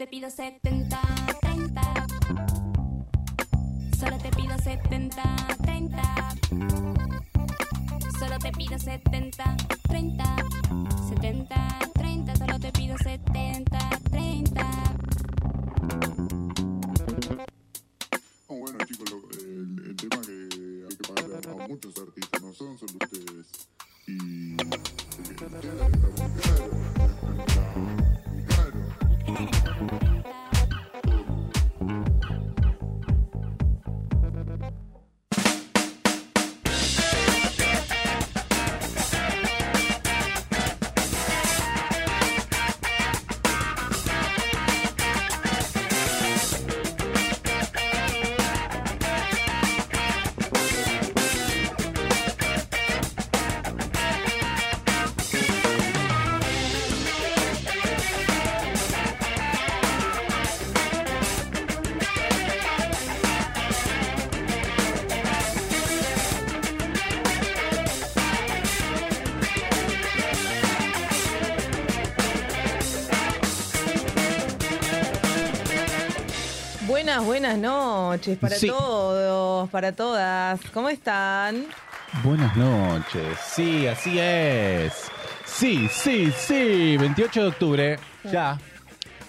Te pido 70, 30. Solo te pido 70, 30. Solo te pido 70, Buenas, noches para Sí. todos, para todas. ¿Cómo están? Buenas noches. Sí, así es. Sí, sí, sí. 28 de octubre, ya.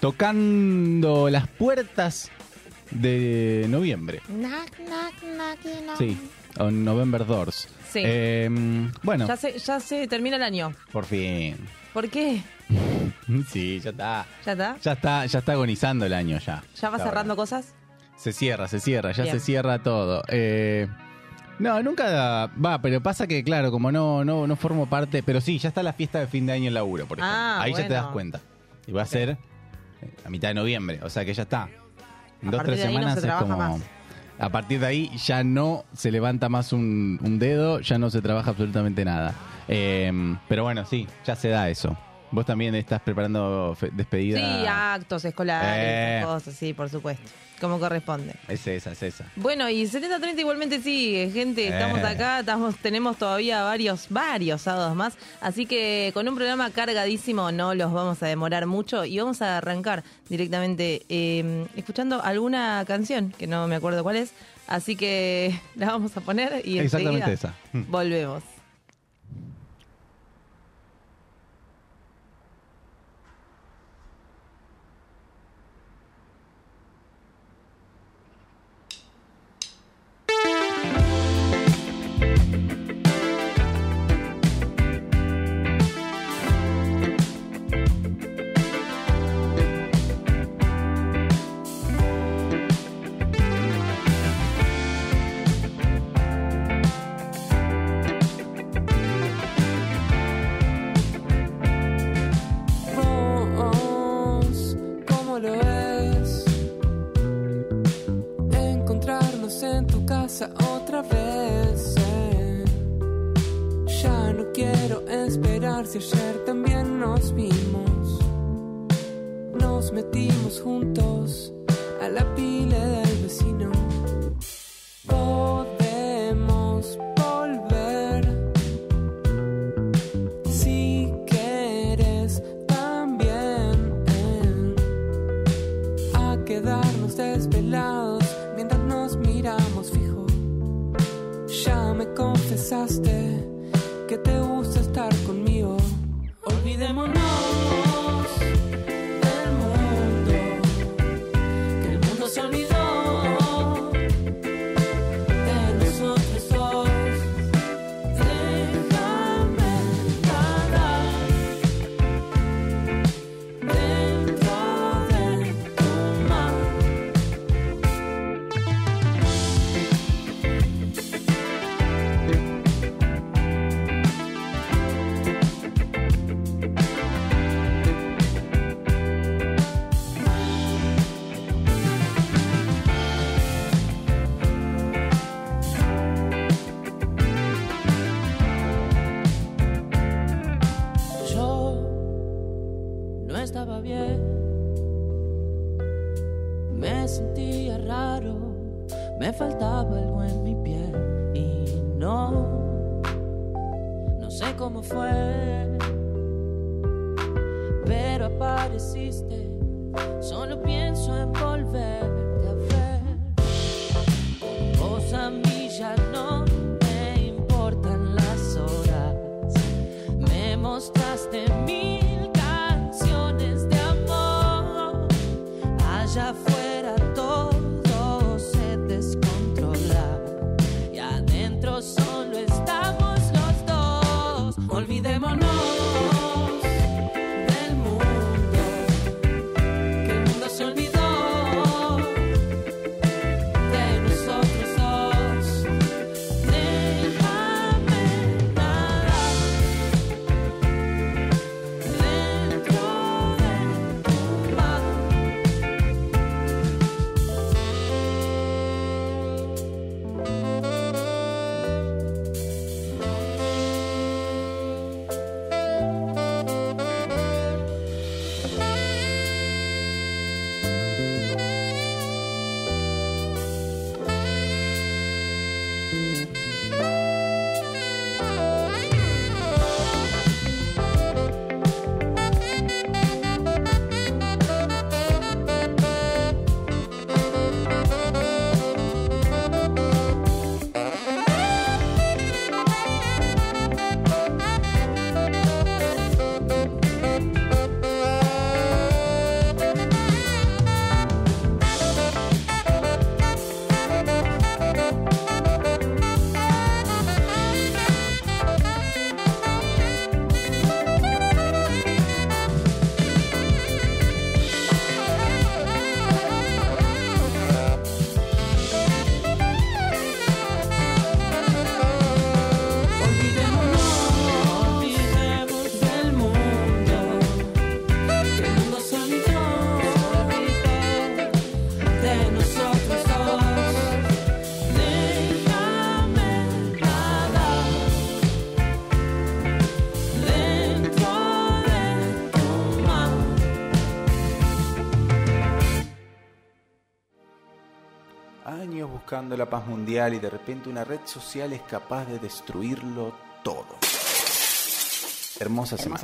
Tocando las puertas de noviembre. Sí, on November Doors. Sí. Eh, bueno, Ya se, ya se termina el año. por fin. ¿Por qué? Sí, ya está. ¿Ya está? Ya está, ya está agonizando el año ya. ¿Ya va cerrando cosas? Se cierra, se cierra, ya Bien. se cierra todo. Eh, no, nunca va, pero pasa que, claro, como no, no, no formo parte, pero sí, ya está la fiesta de fin de año en laburo, por ejemplo. Ah, Ahí ya te das cuenta. Y va a ser eh, a mitad de noviembre, o sea que ya está. En A dos, tres de ahí no semanas se es como. más. A partir de ahí ya no se levanta más un, un dedo, ya no se trabaja absolutamente nada. Eh, pero bueno, sí, ya se da eso. Vos también estás preparando despedida. Sí, actos escolares, Eh. esas cosas, sí, por supuesto. Como corresponde. Es esa, es esa. Bueno, y 70-30 igualmente sigue, gente. Estamos Eh. acá, estamos, tenemos todavía varios, varios sábados más. Así que con un programa cargadísimo no los vamos a demorar mucho y vamos a arrancar directamente eh, escuchando alguna canción, que no me acuerdo cuál es. Así que la vamos a poner y Exactamente esa. volvemos. Buscando la paz mundial y de repente una red social es capaz de destruirlo todo. Hermosa semana.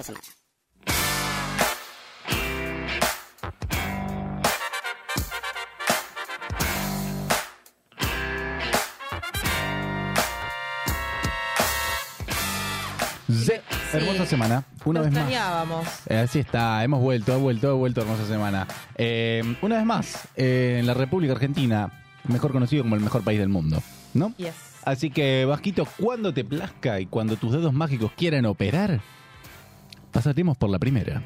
Hermosa semana, una vez más. Eh, Así está, hemos vuelto, ha vuelto, ha vuelto, hermosa semana. Eh, una vez más, eh, en la República Argentina, mejor conocido como el mejor país del mundo, ¿no? Yes. Así que, Vasquito, cuando te plazca y cuando tus dedos mágicos quieran operar, pasaremos por la primera.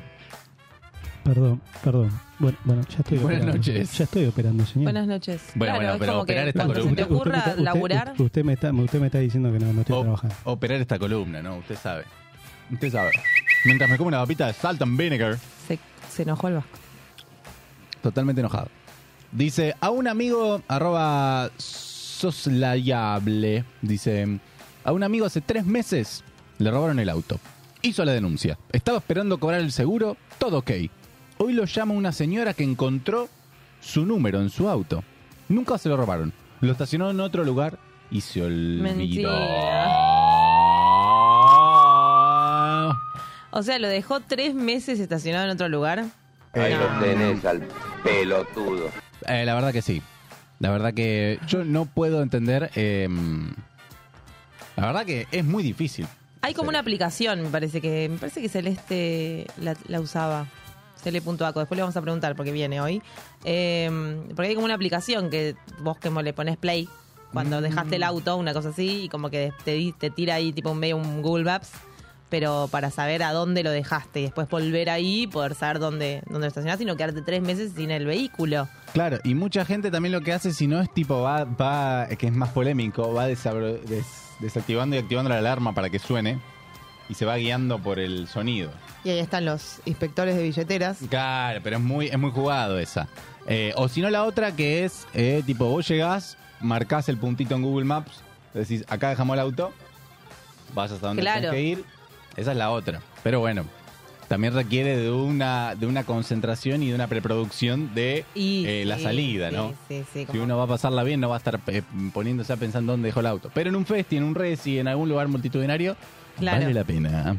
Perdón, perdón. Bueno, bueno ya estoy Buenas operando. noches. Ya estoy operando, señor. Buenas noches. Bueno, claro, bueno, es pero como operar que esta cuando se columna. te ocurra Usted- usted- laburar, Usted, usted me está, usted me está diciendo que no, no estoy O- trabajando. operar esta columna, ¿no? Usted sabe. Usted sabe. Mientras me como una papita de salt and vinegar, se, se enojó el Vasco. totalmente enojado. Dice, a un amigo, arroba soslayable, dice, a un amigo hace tres meses le robaron el auto. Hizo la denuncia. Estaba esperando cobrar el seguro, todo ok. Hoy lo llama una señora que encontró su número en su auto. Nunca se lo robaron. Lo estacionó en otro lugar y se olvidó. O sea, lo dejó tres meses estacionado en otro lugar. Ahí No. lo tenés al pelotudo. Eh, la verdad que sí. La verdad que yo no puedo entender. eh, la verdad que es muy difícil. Hay como una aplicación, me parece que me parece que Celeste la, la usaba. Cele.aco, después le vamos a preguntar porque viene hoy. Eh, porque hay como una aplicación que vos que le pones play cuando Mm. dejaste el auto, una cosa así, y como que te, di- te tira ahí tipo un medio un Google Maps, pero para saber a dónde lo dejaste y después volver ahí y poder saber dónde, dónde lo estacionaste y no quedarte tres meses sin el vehículo. Claro, y mucha gente también lo que hace, si no es tipo, va, va que es más polémico, va des- desactivando y activando la alarma para que suene y se va guiando por el sonido. Y ahí están los inspectores de billeteras. Claro, pero es muy, es muy jugado esa. Eh, o si no, la otra que es, eh, tipo, vos llegás, marcás el puntito en Google Maps, decís, acá dejamos el auto, vas hasta donde Claro. tenés que ir. Esa es la otra. Pero bueno, también requiere de una, de una concentración y de una preproducción de Y, eh, la sí, salida, sí, ¿no? Sí, sí, Si como- uno va a pasarla bien, no va a estar eh, poniéndose a pensar dónde dejó el auto. Pero en un festi, en un resi, en algún lugar multitudinario, Claro. vale la pena.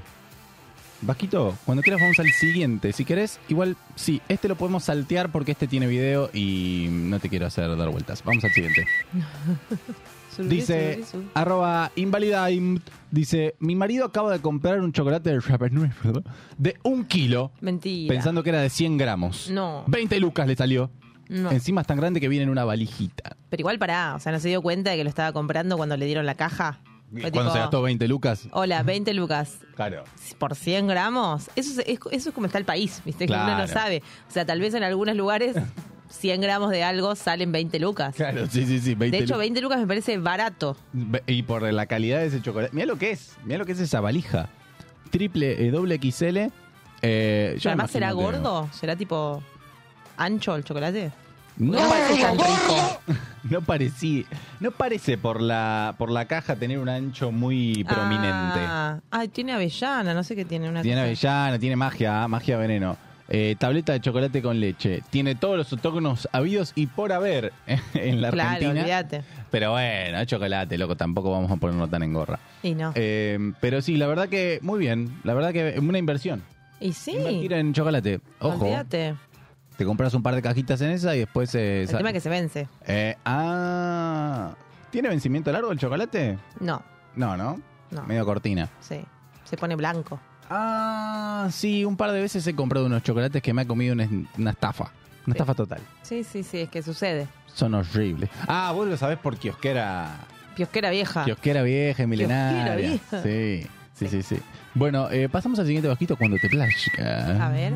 Vasquito, cuando quieras vamos al siguiente. Si querés, igual, sí, este lo podemos saltear porque este tiene video y no te quiero hacer dar vueltas. Vamos al siguiente. Dice, arroba invalidaimt, dice, mi marido acaba de comprar un chocolate de de un kilo, Mentira. pensando que era de 100 gramos. No. 20 lucas le salió. No. Encima es tan grande que viene en una valijita. Pero igual pará, o sea, no se dio cuenta de que lo estaba comprando cuando le dieron la caja. Fue Cuando tipo, se gastó 20 lucas. Hola, 20 lucas. Claro. Por 100 gramos. Eso es, es- eso es como está el país, ¿viste? Que uno Claro. no sabe. O sea, tal vez en algunos lugares 100 gramos de algo salen 20 lucas. Claro, sí, sí, sí. 20 De hecho, lucas. 20 lucas me parece barato. Y por la calidad de ese chocolate. Mira lo que es. Mira lo que es esa valija. Triple, eh, doble XL. Eh, Pero además será gordo, será tipo ancho el chocolate. No, parece tan rico. no parecía. No parece por la, por la caja tener un ancho muy prominente. Ah, ay, tiene avellana, no sé qué tiene. Una Tiene cosa. avellana, tiene magia, magia veneno. Eh, tableta de chocolate con leche. Tiene todos los autóctonos habidos y por haber en la Claro, Argentina. olvídate. Pero bueno, es chocolate, loco, tampoco vamos a ponernos tan en gorra. Y no. Eh, pero sí, la verdad que muy bien. La verdad que una inversión. y sí, Invertir en chocolate. Ojo, olvídate. Te compras un par de cajitas en esa y después... Eh, El tema es que se vence. Eh, ah, ¿Tiene vencimiento largo el chocolate? No, No, ¿no? no. Medio cortina. Sí, se pone blanco. Ah, sí, un par de veces he comprado unos chocolates que me ha comido una, una estafa. Una estafa total. Sí, sí, sí, es que sucede. Son horribles. Ah, vos lo sabés por kiosquera, Piosquera vieja. kiosquera vieja milenaria. vieja. Sí, sí, sí, sí. Bueno, eh, pasamos al siguiente bajito cuando te plazca. A ver.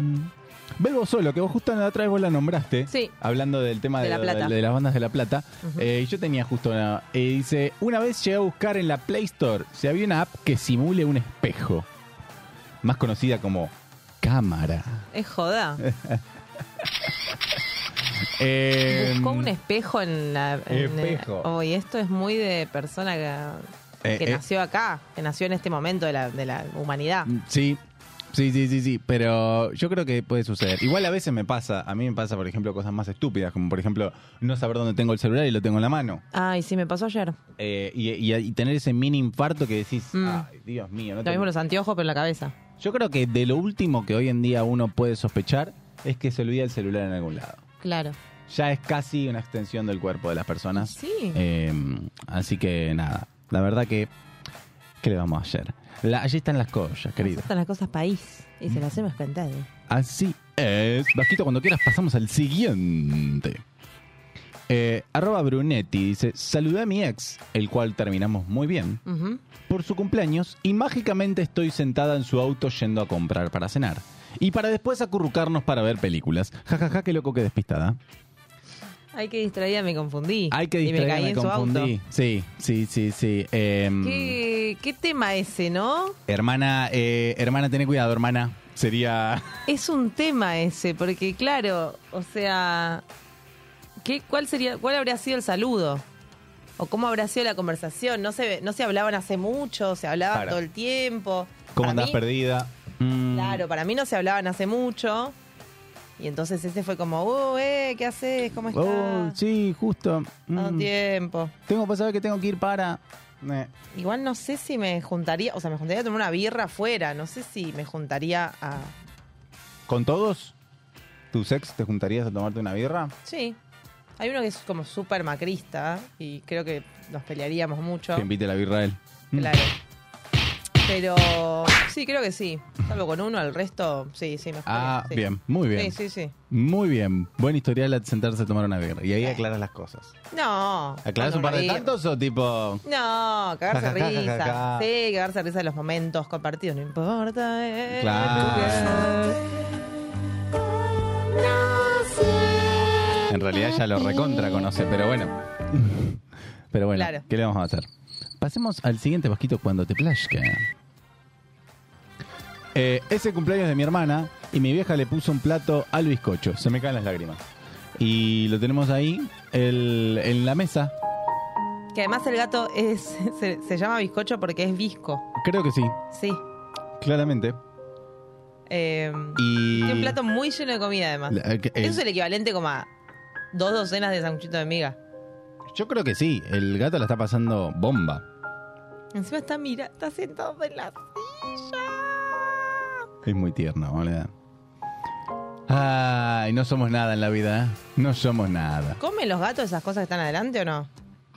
Belbo Solo, que vos justo la otra vez vos la nombraste. Sí. Hablando del tema De de, La Plata. de las bandas de La Plata. Eh, yo tenía justo una... eh, dice, una vez llegué a buscar en la Play Store si había una app que simule un espejo. Más conocida como cámara. Es joda. Eh, Buscó un espejo en la. en- Espejo. Oh, y esto es muy de persona que, Eh, que eh. nació acá, que nació en este momento de la, de la humanidad. Sí, sí, sí, sí, sí, pero yo creo que puede suceder. Igual a veces me pasa, a mí me pasa, por ejemplo, cosas más estúpidas, como por ejemplo no saber dónde tengo el celular y lo tengo en la mano. Ay, sí, me pasó ayer. Eh, y, y- y tener ese mini infarto que decís, Mm. ay, Dios mío. No Lo tengo- mismo los anteojos, pero en la cabeza. Yo creo que de lo último que hoy en día uno puede sospechar es que se olvida el celular en algún lado. Claro. Ya es casi una extensión del cuerpo de las personas. Sí. Eh, así que nada, la verdad que, ¿qué le vamos a hacer? La- allí están las cosas, querido. Están las cosas país. Y se las hemos cantado. Así es. Vasquito, cuando quieras pasamos al siguiente. Eh, arroba Brunetti dice, saludé a mi ex, el cual terminamos muy bien, por su cumpleaños y mágicamente estoy sentada en su auto yendo a comprar para cenar. Y para después acurrucarnos para ver películas. Ja, ja, ja, qué loco que despistada. Ay, qué distraída, me confundí. Ay, que me distraída, me, su confundí. Sí, sí, sí, sí. Em, ¿Qué, qué tema ese, ¿no? Hermana, eh, hermana, ten cuidado, hermana. Sería... Es un tema ese, porque claro, o sea, ¿qué, cuál sería, cuál habría sido el saludo? ¿O cómo habrá sido la conversación? No se, no se hablaban hace mucho, se hablaban Claro. todo el tiempo. ¿Cómo Para andás mí- perdida? Mm, Claro, para mí no se hablaban hace mucho. Y entonces ese fue como, uh, eh, ¿qué haces? ¿Cómo estás? Oh, sí, justo. Todo Mm. tiempo. Tengo saber que tengo que ir para. Eh, Igual no sé si me juntaría, o sea, me juntaría a tomar una birra afuera. No sé si me juntaría a. ¿Con todos? ¿Tus ex te juntarías a tomarte una birra? Sí. Hay uno que es como súper macrista y creo que nos pelearíamos mucho. Que invite la birra a él. Claro. Pero sí, creo que sí. Salvo con uno, el resto, sí, sí, me Ah, sí. bien, muy bien. Sí, sí, sí. Muy bien. Buen historial al sentarse a tomar una birra. Y ahí aclaras las cosas. No. ¿Aclaras un par de tantos o tipo.? No, cagarse risa. Sí, cagarse risa de los momentos compartidos. No importa. eh, Claro. En realidad ya lo recontra conoce, pero bueno. Pero bueno, Claro. ¿qué le vamos a hacer? Pasemos al siguiente vasquito cuando te plazca. Eh, es el cumpleaños de mi hermana y mi vieja le puso un plato al bizcocho. Se me caen las lágrimas. Y lo tenemos ahí el- en la mesa. Que además el gato es se, se llama bizcocho porque es visco. Creo que sí, Sí. claramente. Eh, Y. tiene un plato muy lleno de comida, además. La- eh, el- Eso es el equivalente como a dos docenas de sanguchitos de miga. Yo creo que sí. El gato la está pasando bomba. Encima está mira, está sentado en la silla. Es muy tierno, boludo. Ay, no somos nada en la vida, ¿eh? No somos nada. ¿Comen los gatos esas cosas que están adelante o no?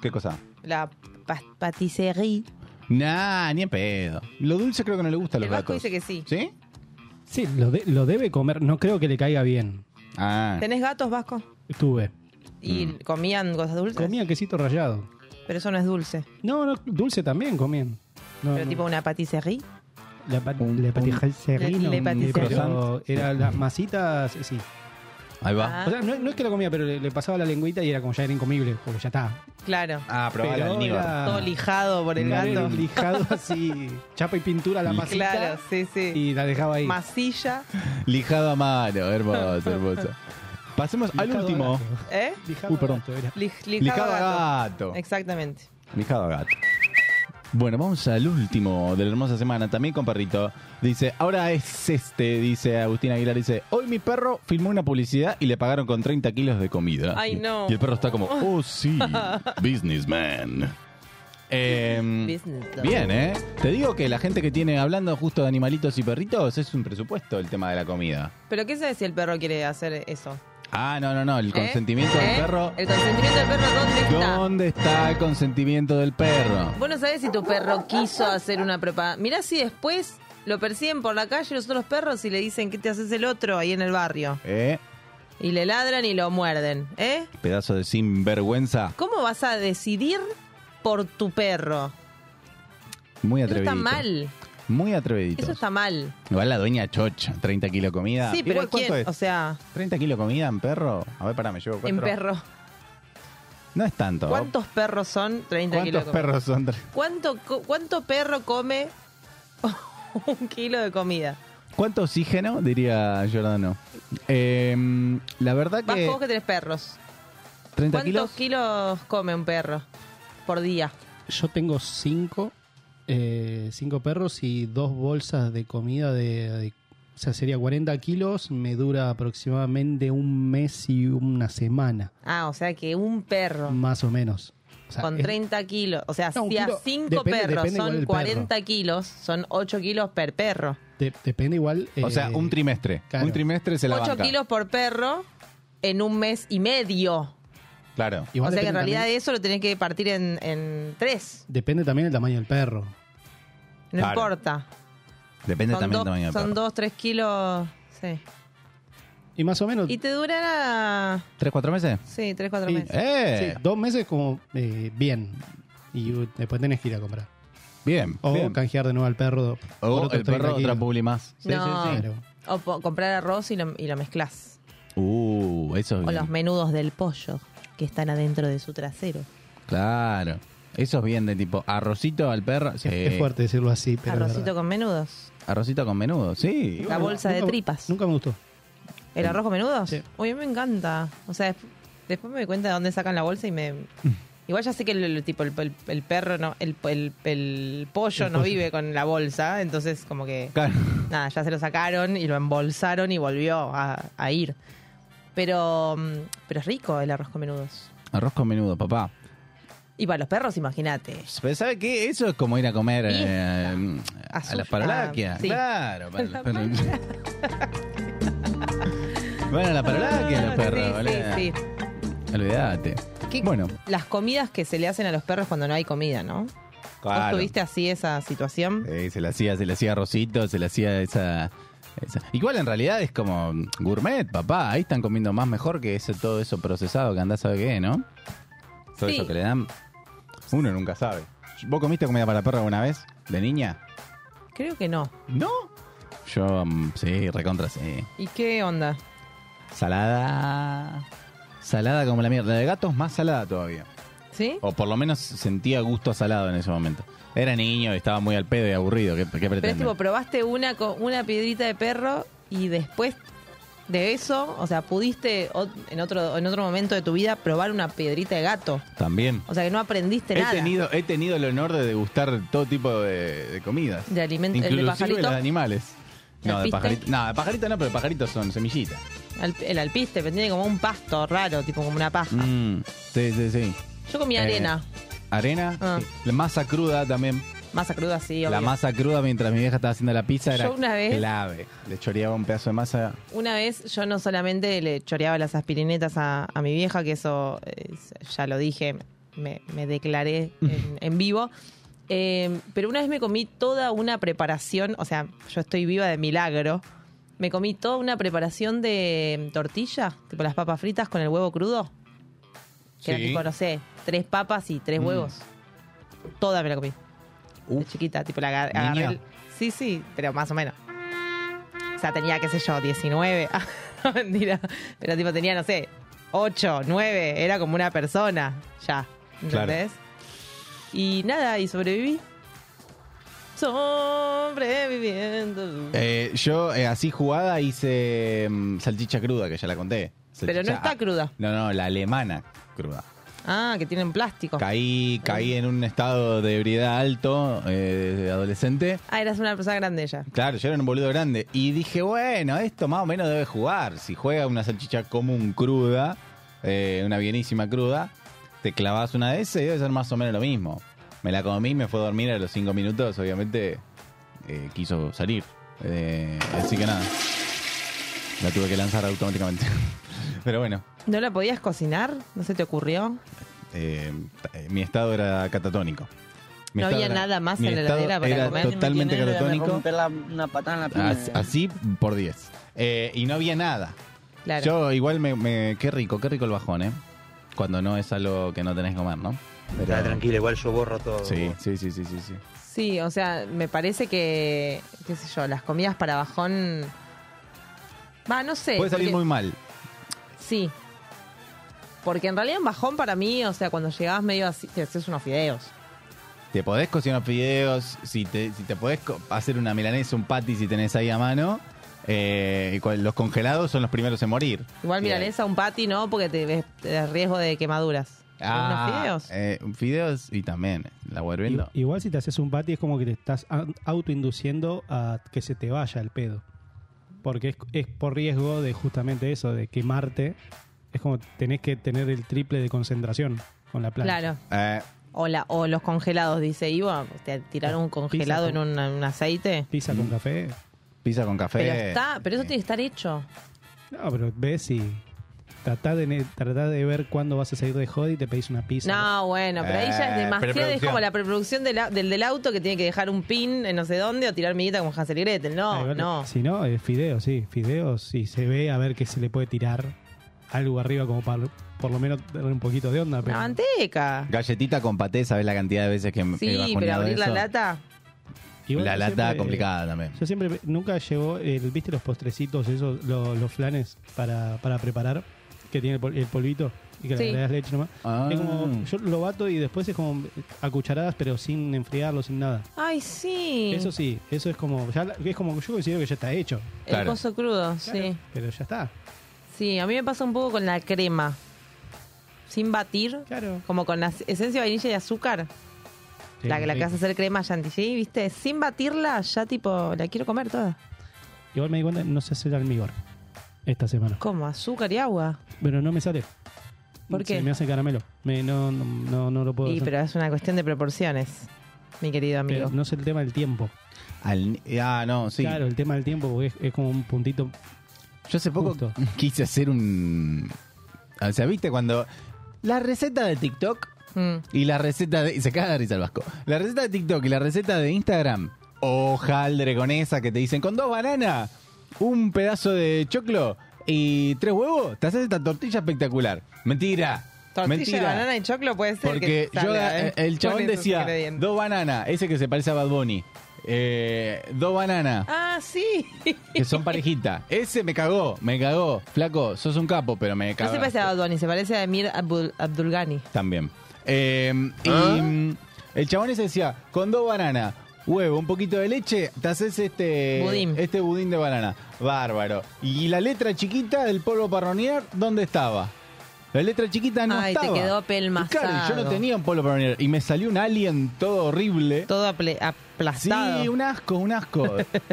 ¿Qué cosa? La pa- patisserie. Nah, ni en pedo. Lo dulce creo que no le gusta a los El Vasco gatos. dice que sí. ¿Sí? Sí, lo, de- lo debe comer. No creo que le caiga bien. Ah. ¿Tenés gatos, Vasco? Estuve. ¿Y Mm. comían cosas dulces? Comía quesito rallado. Pero eso no es dulce. No, no, dulce también comían. No, Pero no. tipo una patisserie. La, pa- Un- la un- patisserie, no, le patisserie. pero era las masitas, sí. Ahí va. Ah. O sea, no, no es que lo comía, pero le, le pasaba la lengüita y era como ya era incomible, porque ya está. Claro. Ah, Pero era- Todo lijado por el era gato. lijado así, chapa y pintura a la masita. Claro, sí, sí. Y la dejaba ahí. Masilla. Lijado a mano, hermoso, hermoso. Pasemos al Lijado último. gato. ¿Eh? Lijado Uy, perdón. a gato era. Lij- lijado, Lijado a gato. gato. Exactamente. Lijado a gato. Bueno, vamos al último de la hermosa semana, también con perrito. Dice, ahora es este, dice Agustín Aguilar, dice, hoy mi perro filmó una publicidad y le pagaron con 30 kilos de comida. Ay, no. Y el perro está como, oh sí, businessman. Business dog. bien, ¿eh? Te digo que la gente que tiene, hablando justo de animalitos y perritos, es un presupuesto el tema de la comida. ¿Pero qué sabes si el perro quiere hacer eso? Ah, no, no, no, el ¿Eh? consentimiento ¿Eh? del perro. ¿El consentimiento del perro dónde está? ¿Dónde está el consentimiento del perro? Vos no sabés si tu perro quiso hacer una propaganda. Mirá si después lo persiguen por la calle los otros perros y le dicen, ¿qué te haces el otro ahí en el barrio? ¿Eh? Y le ladran y lo muerden, ¿eh? Pedazo de sinvergüenza. ¿Cómo vas a decidir por tu perro? Muy Eso atrevidito. está mal. Muy atrevidito. Eso está mal. Igual la dueña chocha, 30 kilos de comida. Sí, pero Igual, ¿cuánto ¿quién? es? O sea, 30 kilos de comida en perro. A ver, pará, me llevo cuatro. en perro. No es tanto. ¿Cuántos perros son 30 kilos ¿Cuántos de comida? perros son? tre- ¿Cuánto, co- ¿Cuánto perro come un kilo de comida? ¿Cuánto oxígeno? Diría Giordano. Eh, la verdad Vas que vos que tenés perros. 30 ¿Cuántos kilos. kilos come un perro por día? Yo tengo cinco, eh, cinco perros y dos bolsas de comida de, de- O sea, sería 40 kilos, me dura aproximadamente un mes y una semana, Ah, o sea que un perro más o menos. O sea, con es- 30 kilos, o sea, No, si a kilo- 5 depende- perros depende son del 40 kilos, son 8 kilos per perro. de- depende igual. O sea, eh, un trimestre. claro. Un trimestre se la 8 banca. kilos por perro en un mes y medio. Claro. igual o sea que en realidad también- eso lo tenés que partir en, en 3. Depende también del tamaño del perro. No Claro. importa. Depende Son, también dos- del tamaño del son perro. 2, 3 kilos. Sí. Y más o menos. Y te durará. ¿Tres, cuatro meses? Sí, 3, 4 Sí. meses. ¡Eh! sí, dos meses como eh, bien. Y uh, después tenés que ir a comprar. Bien. O bien. canjear de nuevo al perro. por O otros el perro 30 otra kilos. publi más. Sí, No. sí, sí. Claro. O po- comprar arroz y lo, y lo mezclas. Uh, eso es O bien. los menudos del pollo que están adentro de su trasero. Claro. Eso es bien de tipo arrocito al perro. Sí. Es fuerte decirlo así, pero. Arrocito con menudos. Arrocito con menudo, sí. La bolsa de tripas. Nunca me gustó. ¿El arroz con menudos? Sí. Uy, a mí me encanta. O sea, desp- después me doy cuenta de dónde sacan la bolsa y me... Igual ya sé que el, el tipo el, el- el perro no, el, el- el pollo El no vive con la bolsa, entonces como que Claro. nada, ya se lo sacaron y lo embolsaron y volvió a, a ir. Pero mm, pero es rico el arroz con menudos. Arroz con menudo, papá. Y para los perros, imagínate. Pero ¿sabe qué? Eso es como ir a comer eh, a, a la su- parolaquia. ah, sí. Claro. para La los perros. bueno, la parolaquia los perros, sí, boludo. sí, sí. Olvídate. ¿Qué- Bueno, Las comidas que se le hacen a los perros cuando no hay comida, ¿no? ¿Vos tuviste así esa situación? Eh, se le hacía, se le hacía arrocito, se le hacía esa, esa- Igual en realidad es como gourmet, papá. Ahí están comiendo más mejor que ese, todo eso procesado que andás a ver qué, ¿no? Todo Sí. eso que le dan. Uno nunca sabe. ¿Vos comiste comida para perro alguna vez? ¿De niña? Creo que no. ¿No? Yo, mm, sí, recontra, sí. ¿Y qué onda? Salada. Salada como la mierda. La de gatos más salada todavía. ¿Sí? O por lo menos sentía gusto a salado en ese momento. Era niño y estaba muy al pedo y aburrido. ¿Qué, qué Pero es pretende? tipo, probaste una, co- una piedrita de perro y después de eso, o sea, pudiste o- en otro, en otro momento de tu vida probar una piedrita de gato. También. O sea, que no aprendiste He nada tenido, he tenido el honor de degustar todo tipo de, de comidas. de alimento, el de Inclusive pajarito. los animales. No, de ¿Alpiste? pajarito. No, de pajarito no, pero de pajaritos son semillitas. Al- el alpiste, pero tiene como un pasto raro, tipo como una paja. Mm, sí, sí, sí. Yo comí Eh, arena. Arena, Ah. sí. la masa cruda también. Masa cruda, sí, La masa cruda mientras mi vieja estaba haciendo la pizza era Yo una vez- clave. Le choreaba un pedazo de masa. Una vez yo no solamente le choreaba las aspirinetas a, a mi vieja, que eso eh, ya lo dije, me, me declaré en, en vivo, eh, pero una vez me comí toda una preparación, o sea, yo estoy viva de milagro, me comí toda una preparación de tortilla, tipo las papas fritas con el huevo crudo, que era Sí. tipo, no sé, tres papas y tres Mm. huevos. Toda me la comí. Uf. chiquita, tipo la agar- agarré. El- Sí, sí, pero más o menos. O sea, tenía, qué sé yo, 19. Ah, mentira. Pero tipo tenía, no sé, 8, 9. Era como una persona ya. ¿Entendés? Y nada, y sobreviví. Sobreviviendo. Eh, yo eh, así jugada hice mm, salchicha cruda, que ya la conté. pero no está cruda. No, no, la alemana cruda. Ah, que tienen plástico. Caí, caí en un estado de ebriedad alto, eh, de adolescente. Ah, eras una persona grande ya. Claro, yo era un boludo grande. Y dije, bueno, esto más o menos debe jugar. Si juega una salchicha común cruda, eh, una bienísima cruda, te clavas una de esas y debe ser más o menos lo mismo. Me la comí, me fue a dormir a los cinco minutos, obviamente eh, quiso salir. Eh, así que nada, la tuve que lanzar automáticamente. Pero bueno, ¿No la podías cocinar? ¿No se te ocurrió? eh, eh, mi estado era catatónico. Mi No había nada más en la heladera para era comer. totalmente catatónico. romper la- una patada en la pierna. As- Así por 10. Eh, y no había nada. Claro. Yo igual me, me- Qué rico, qué rico el bajón, ¿eh? Cuando no es algo que no tenés que comer, ¿no? Pero- Está tranquilo, igual yo borro todo. Sí, sí, sí, sí, sí. sí. Sí, o sea, me parece que, qué sé yo, las comidas para bajón... Va, no sé. Puede salir porque- muy mal. Sí. Porque en realidad un bajón para mí, o sea, cuando llegabas medio así, te haces unos fideos. Te podés cocinar fideos, si te, si te podés hacer una milanesa, un patty si tenés ahí a mano. eh, los congelados son los primeros en morir. Igual milanesa, un patty, ¿no? Porque te ves te riesgo de quemaduras. Ah, unos fideos. eh, fideos y también la. I- Igual si te haces un patty es como que te estás autoinduciendo a que se te vaya el pedo. Porque es, es por riesgo de justamente eso, de quemarte. Es como tenés que tener el triple de concentración con la plancha. Claro. Eh, O, la, o los congelados, dice Ivo. Te tiraron un congelado en con- un, un aceite. Pizza con café. pizza con café. Pero está, pero eso tiene que estar hecho. No, pero ves y tratá de, tratá de ver cuándo vas a salir de joda y te pedís una pizza. No, bueno, pero ahí ya es Eh, demasiado. Es como la preproducción del, del, del auto que tiene que dejar un pin en no sé dónde o tirar miguita como Hansel y Gretel. No, no. Si no, es fideos, sí. Fideos, sí. Se ve a ver qué se le puede tirar algo arriba como para por lo menos darle un poquito de onda. La Pero manteca. Galletita con paté, ¿sabes la cantidad de veces que me he Sí, pero abrir la lata. igual la lata siempre- complicada también. Yo siempre, nunca llevó, el, ¿viste los postrecitos, esos, lo- los flanes para, para preparar? Que tiene el, pol- el polvito y que Sí. le das leche nomás. Ah. Es como, yo lo bato y después es como a cucharadas, pero sin enfriarlo, sin nada. Ay, sí. Eso sí, eso es como, ya, la- es como, yo considero que ya está hecho. El Claro. coso crudo, sí. Pero ya está. Sí, a mí me pasa un poco con la crema. Sin batir, Claro. como con la esencia de vainilla y azúcar. Sí, la, la que hace hacer crema chantilly, ¿viste? Sin batirla, ya tipo, la quiero comer toda. Igual me di cuenta, no sé hacer almíbar esta semana. Como azúcar y agua. Pero no me sale. ¿Por qué? Se me hace caramelo. Me, no, no, no, no lo puedo Y, hacer. pero es una cuestión de proporciones, mi querido amigo. Pero no sé el tema del tiempo. Al- ah, no, sí. Claro, el tema del tiempo porque es, es como un puntito. Yo hace poco Justo. quise hacer un... O sea, ¿viste cuando... La receta de TikTok Mm. y la receta de... y Se caga de risa el vasco. La receta de TikTok y la receta de Instagram. Hojaldre con esa que te dicen con dos bananas, un pedazo de choclo y tres huevos, te haces esta tortilla espectacular. Mentira. Tortilla, mentira. banana y choclo puede ser Porque que yo, salga, eh, ¿eh? el chabón decía, dos bananas, ese que se parece a Bad Bunny. Eh, dos bananas. Ah, sí. Que son parejitas. Ese me cagó, me cagó. Flaco, sos un capo, pero me No cagó. se parece a Bad Bunny, se parece a Emir Abdul, Abdulgani. También. Eh, Y mm, el chabón ese decía, con dos bananas, huevo, un poquito de leche, te haces este Budín. este budín de banana. Bárbaro. Y la letra chiquita del polvo para hornear, ¿dónde estaba? La letra chiquita no Ay, te estaba. quedó Y claro, y yo pelmazado. no tenía un polo para venir. Y me salió un alien todo horrible. Todo aplastado. Sí, un asco, un asco.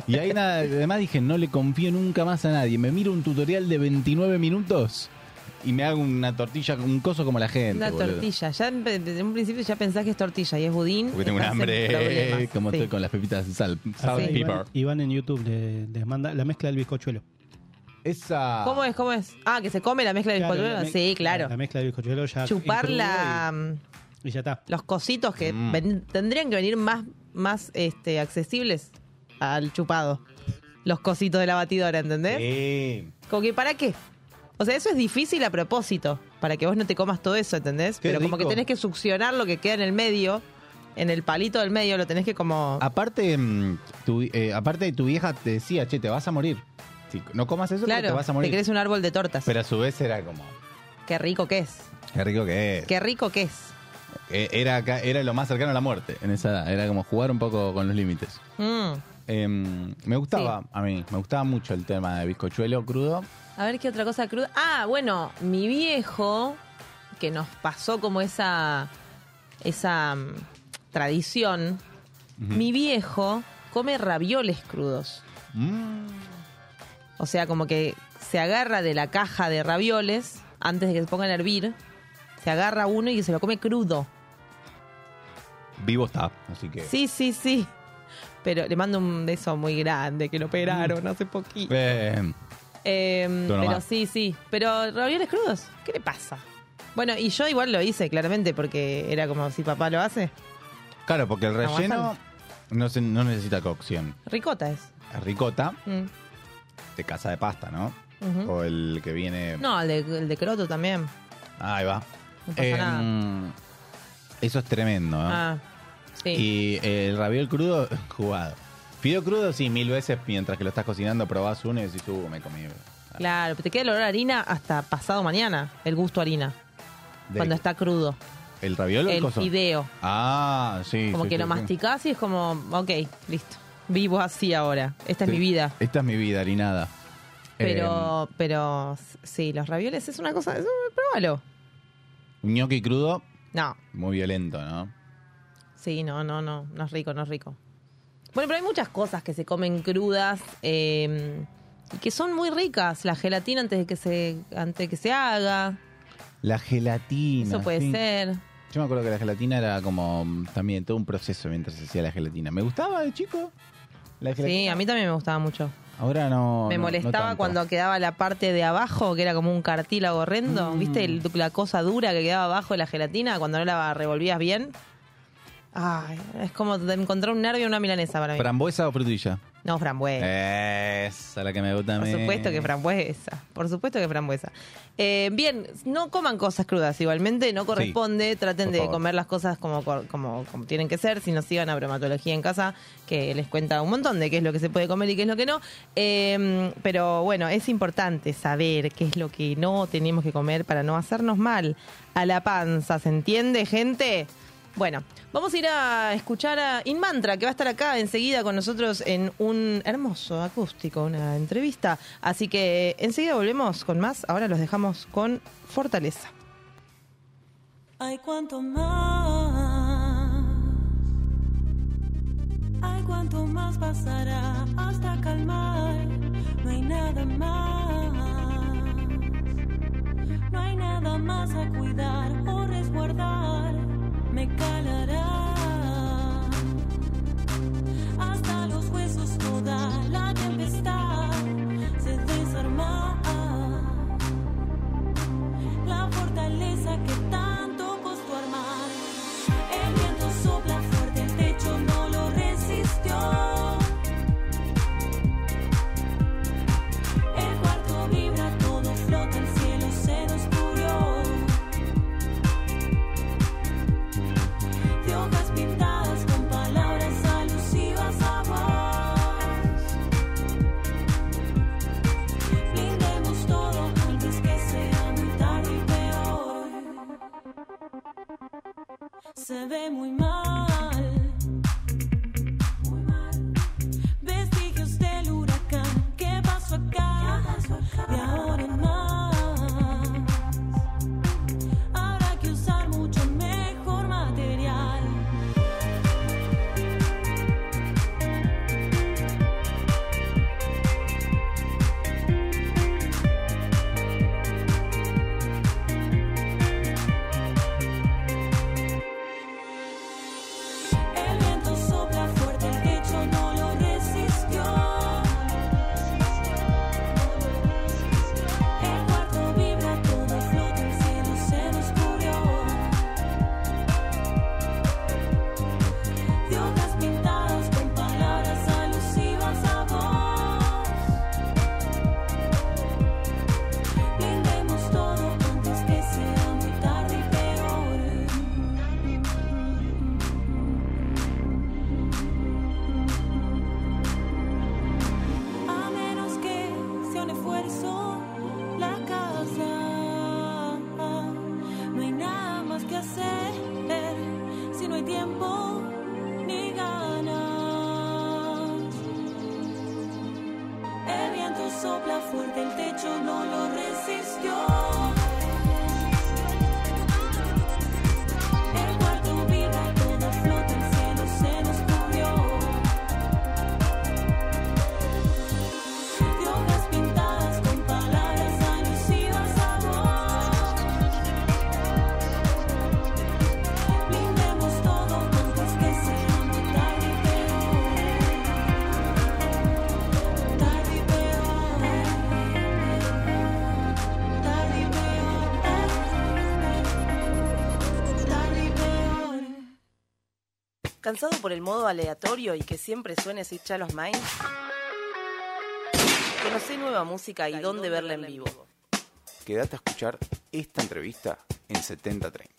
y ahí nada, además dije, no le confío nunca más a nadie. Me miro un tutorial de 29 minutos y me hago una tortilla, un coso como la gente. Una boludo. tortilla. Ya en- desde un principio ya pensás que es tortilla y es budín. Porque tengo un hambre, como Sí. estoy con las pepitas de sal. Pepper. Iván, Iván en YouTube le- les manda la mezcla del bizcochuelo. Esa. ¿Cómo es? ¿Cómo es? Ah, que se come la mezcla de Claro, bizcochuelo. me- Sí, claro. La mezcla del bizcochuelo ya. Chupar la, Y, y ya está. los cositos que Mm. ven- tendrían que venir más, más este, accesibles al chupado. Los cositos de la batidora, ¿entendés? Sí. Como que, ¿para qué? O sea, eso es difícil a propósito, para que vos no te comas todo eso, ¿entendés? Qué Pero como que tenés que succionar lo que queda en el medio, en el palito del medio, lo tenés que como... Aparte, mm, tu, eh, aparte, tu vieja te decía, che, te vas a morir. No comas eso, porque claro, te vas a te morir. crece un árbol de tortas. Pero a su vez era como, Qué rico que es. qué rico que es. Qué rico que es. Eh, Era, era lo más cercano a la muerte en esa edad. Era como jugar un poco con los límites. Mm. Em, me gustaba, a mí, me gustaba mucho el tema de bizcochuelo crudo. A ver qué otra cosa cruda. Ah, bueno, mi viejo, que nos pasó como esa, esa mm, tradición, mi viejo come ravioles crudos. Mm. O sea, como que se agarra de la caja de ravioles antes de que se pongan a hervir, se agarra uno y se lo come crudo. Vivo está, así que... Sí, sí, sí. Pero le mando un beso muy grande que lo operaron hace poquito. Eh, Eh, Tú pero sí, sí. Pero ravioles crudos, ¿qué le pasa? Bueno, y yo igual lo hice, claramente, porque era como si papá lo hace. claro, porque el relleno no, se- no necesita cocción. Ricota es. Es ricota Mm, de casa de pasta, ¿no? ujú. O el que viene... No, el de, el de croto también. Ahí va. No pasa nada. Em, Eso es tremendo, ¿no? Ah, sí. Y el raviol crudo, jugado. Fideo crudo, sí, mil veces mientras que lo estás cocinando, probás uno y decís, uh, me comí. Claro, te queda el olor a harina hasta pasado mañana, el gusto a harina, De- cuando está crudo. ¿El raviol o el El coso? fideo. Ah, sí. Como sí, que sí, lo sí. masticás y es como, ok, listo. Vivo así ahora. Esta es mi vida. Esta es mi vida, harinada. Pero, pero sí, los ravioles es una cosa. Eso, pruébalo. Eh, gnocchi crudo, No, muy violento, ¿no? sí, no, no, no. No es rico, no es rico. Bueno, pero hay muchas cosas que se comen crudas eh, y que son muy ricas. La gelatina antes de que se, antes de que se haga. La gelatina. Eso puede sí. ser. Yo me acuerdo que la gelatina era como mm, también todo un proceso mientras se hacía la gelatina. ¿Me gustaba de chico? La Sí, a mí también me gustaba mucho. Ahora no. me no- molestaba cuando quedaba la parte de abajo, que era como un cartílago horrendo. Mm. ¿Viste el- la cosa dura que quedaba abajo de la gelatina cuando no la revolvías bien? Ay, es como encontrar un nervio en una milanesa para mí. ¿Frambuesa o frutilla? No, frambuesa. Esa, la que me gusta a Por mí. supuesto que frambuesa. Por supuesto que frambuesa. Eh, bien, no coman cosas crudas igualmente, no corresponde. Traten por de favor. comer las cosas como, como, como tienen que ser. Si no sigan a bromatología en casa, que les cuenta un montón de qué es lo que se puede comer y qué es lo que no. Eh, pero bueno, es importante saber qué es lo que no tenemos que comer para no hacernos mal a la panza. ¿Se entiende, gente? Bueno, vamos a ir a escuchar a Inmantra, que va a estar acá enseguida con nosotros en un hermoso acústico, una entrevista. Así que enseguida volvemos con más. Ahora los dejamos con Fortaleza. Ay, cuánto más. Ay, cuánto más pasará hasta calmar. No hay nada más. No hay nada más a cuidar o resguardar. Me calará. Hasta los huesos toda la tempestad se desarma. La fortaleza que tanto Se ve muy mal. ¿Cansado por el modo aleatorio y que siempre suene Sid Chalos Mind? Conocé nueva música y dónde verla en vivo. Quédate a escuchar esta entrevista en 7030.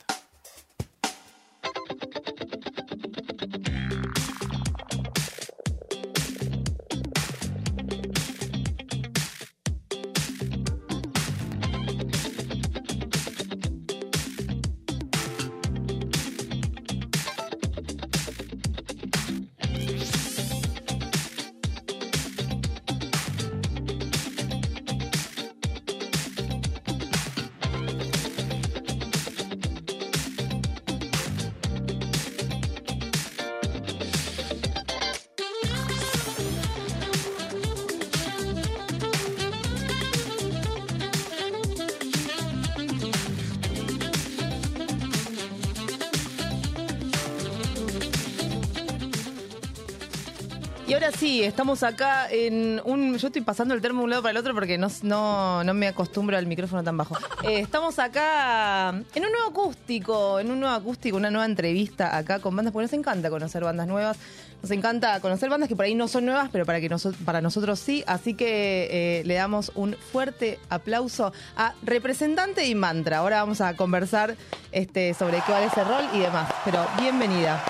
Sí, estamos acá en un... Yo estoy pasando el termo de un lado para el otro porque no, no, no me acostumbro al micrófono tan bajo. Eh, estamos acá en un nuevo acústico, en un nuevo acústico, una nueva entrevista acá con bandas, porque nos encanta conocer bandas nuevas. Nos encanta conocer bandas que por ahí no son nuevas, pero para, que noso- para nosotros sí. Así que eh, le damos un fuerte aplauso a representante de Mantra. Ahora vamos a conversar este, sobre cuál es el rol y demás. Pero bienvenida.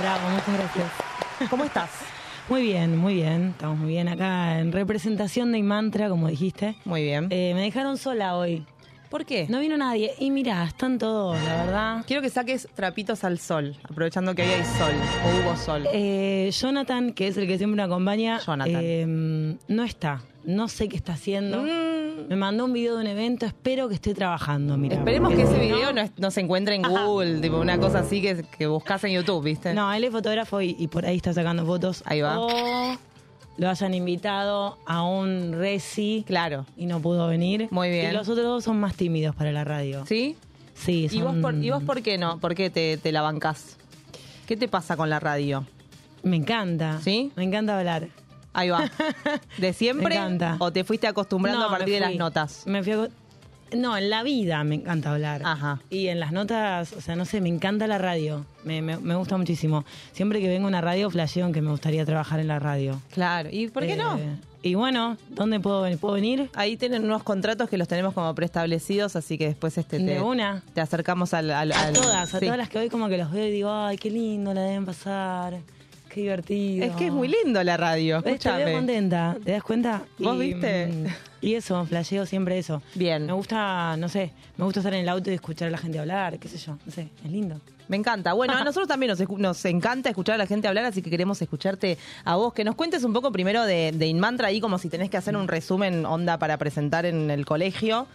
Bravo, muchas gracias. ¿Cómo estás? Muy bien, muy bien. Estamos muy bien acá en representación de Imantra, como dijiste. Muy bien. me dejaron sola hoy. ¿Por qué? No vino nadie. Y mira, están todos, la verdad. Quiero que saques trapitos al sol, aprovechando que hoy hay sol, o hubo sol. Eh, Jonathan, que es el que siempre me acompaña, Jonathan. eh, no está. No sé qué está haciendo. Mm. Me mandó un video de un evento. Espero que esté trabajando. Mira, Esperemos que ese video no, se encuentre en Google, tipo una cosa así que, que buscas en YouTube, ¿viste? No, él es fotógrafo y, y por ahí está sacando fotos. Ahí va. O lo hayan invitado a un reci. Claro. Y no pudo venir. Muy bien. Y los otros dos son más tímidos para la radio. ¿Sí? Sí, ¿Y vos, son- por, ¿Y vos por qué no? ¿Por qué te, te la bancás? ¿Qué te pasa con la radio? Me encanta. ¿Sí? Me encanta hablar. Ahí va. ¿De siempre? Me encanta. ¿O te fuiste acostumbrando No, a partir de las notas? Me fui a- No, en la vida me encanta hablar. Ajá. Y en las notas, o sea, no sé, me encanta la radio. Me, me- me gusta muchísimo. Siempre que vengo a una radio, flasheo que me gustaría trabajar en la radio. Claro. ¿Y por qué Eh, no? Y bueno, ¿dónde puedo, venir? ¿puedo venir? Ahí tienen unos contratos que los tenemos como preestablecidos, así que después este te, De una. te acercamos al... al- A todas, a sí. todas las que hoy como que los veo y digo, ay, qué lindo la deben pasar. Qué divertido. Es que es muy lindo la radio, veo escúchame. contenta, ¿te das cuenta? ¿Vos Y, viste? mm, Y eso, flasheo siempre eso. Bien. Me gusta, no sé, me gusta estar en el auto y escuchar a la gente hablar, qué sé yo, no sé, es lindo. Me encanta. Bueno, a nosotros también nos, nos encanta escuchar a la gente hablar, así que queremos escucharte a vos. Que nos cuentes un poco primero de, de Inmantra ahí, como si tenés que hacer un resumen onda para presentar en el colegio.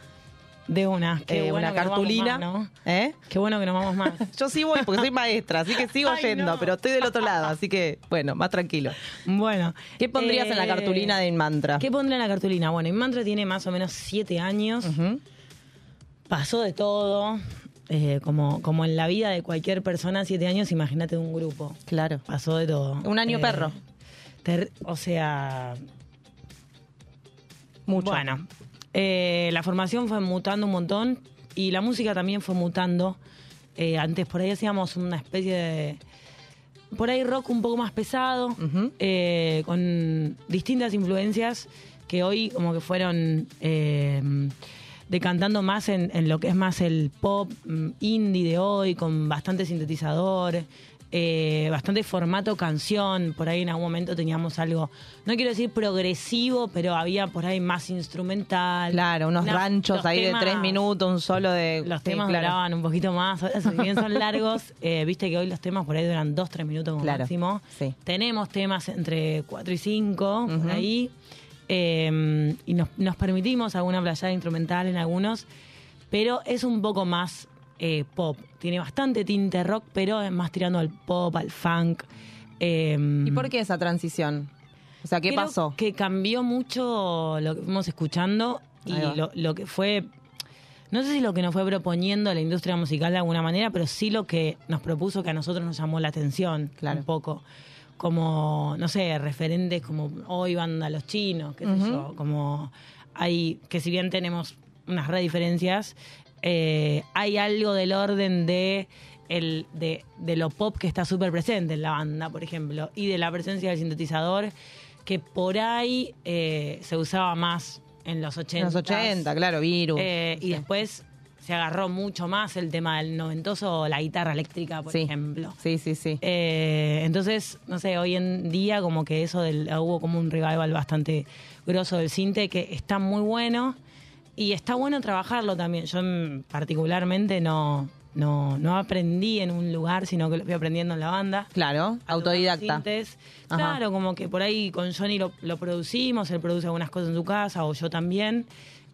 De una, qué Eh, bueno una que no vamos cartulina. más, ¿no? ¿Eh? Qué bueno que nos vamos más. Yo sí voy porque soy maestra, así que sigo Ay, yendo, no. pero estoy del otro lado, así que, bueno, más tranquilo. Bueno. ¿Qué pondrías en la eh, cartulina de Inmantra? ¿Qué pondré en la cartulina? Bueno, Inmantra tiene más o menos siete años. Pasó de todo. eh, como, como en la vida de cualquier persona, siete años, imagínate un grupo. Claro. Pasó de todo. Un año perro. ter- o sea. Mucho. Bueno, eh, la formación fue mutando un montón y la música también fue mutando. Eh, antes por ahí hacíamos una especie de. Por ahí rock un poco más pesado, eh, con distintas influencias que hoy como que fueron decantando más en, en lo que es más el pop mm, indie de hoy, con bastante sintetizador, eh, bastante formato canción. Por ahí en algún momento teníamos algo, no quiero decir progresivo, pero había por ahí más instrumental. Claro, unos No, ranchos ahí de tres minutos, un solo de... Los sí, temas claro. duraban un poquito más, ahora, si bien son largos, eh, viste que hoy los temas por ahí duran dos, tres minutos como Claro, máximo. sí. Tenemos temas entre cuatro y cinco, por ahí, eh, y nos, nos permitimos alguna playada instrumental en algunos, pero es un poco más eh, pop. Tiene bastante tinte rock, pero es más tirando al pop, al funk. eh, ¿Y por qué esa transición? O sea, ¿qué Creo pasó? Que cambió mucho lo que fuimos escuchando y lo, lo que fue. No sé si lo que nos fue proponiendo la industria musical de alguna manera, pero sí lo que nos propuso que a nosotros nos llamó la atención Claro. un poco. Como, no sé, referentes como hoy banda Los Chinos, qué sé yo, como hay, que si bien tenemos unas re diferencias, eh, hay algo del orden de el de, de lo pop que está súper presente en la banda, por ejemplo, y de la presencia del sintetizador, que por ahí eh, se usaba más en los 80. En los 80, claro, virus. Eh, y después se agarró mucho más el tema del noventoso, la guitarra eléctrica, por Sí. ejemplo. Sí, sí, sí. Eh, entonces, no sé, hoy en día como que eso del, hubo como un revival bastante grosso del cinte que está muy bueno y está bueno trabajarlo también. Yo mm, particularmente no, no, no aprendí en un lugar, sino que lo fui aprendiendo en la banda. Claro, autodidacta. Claro, como que por ahí con Johnny lo, lo producimos, él produce algunas cosas en su casa o yo también.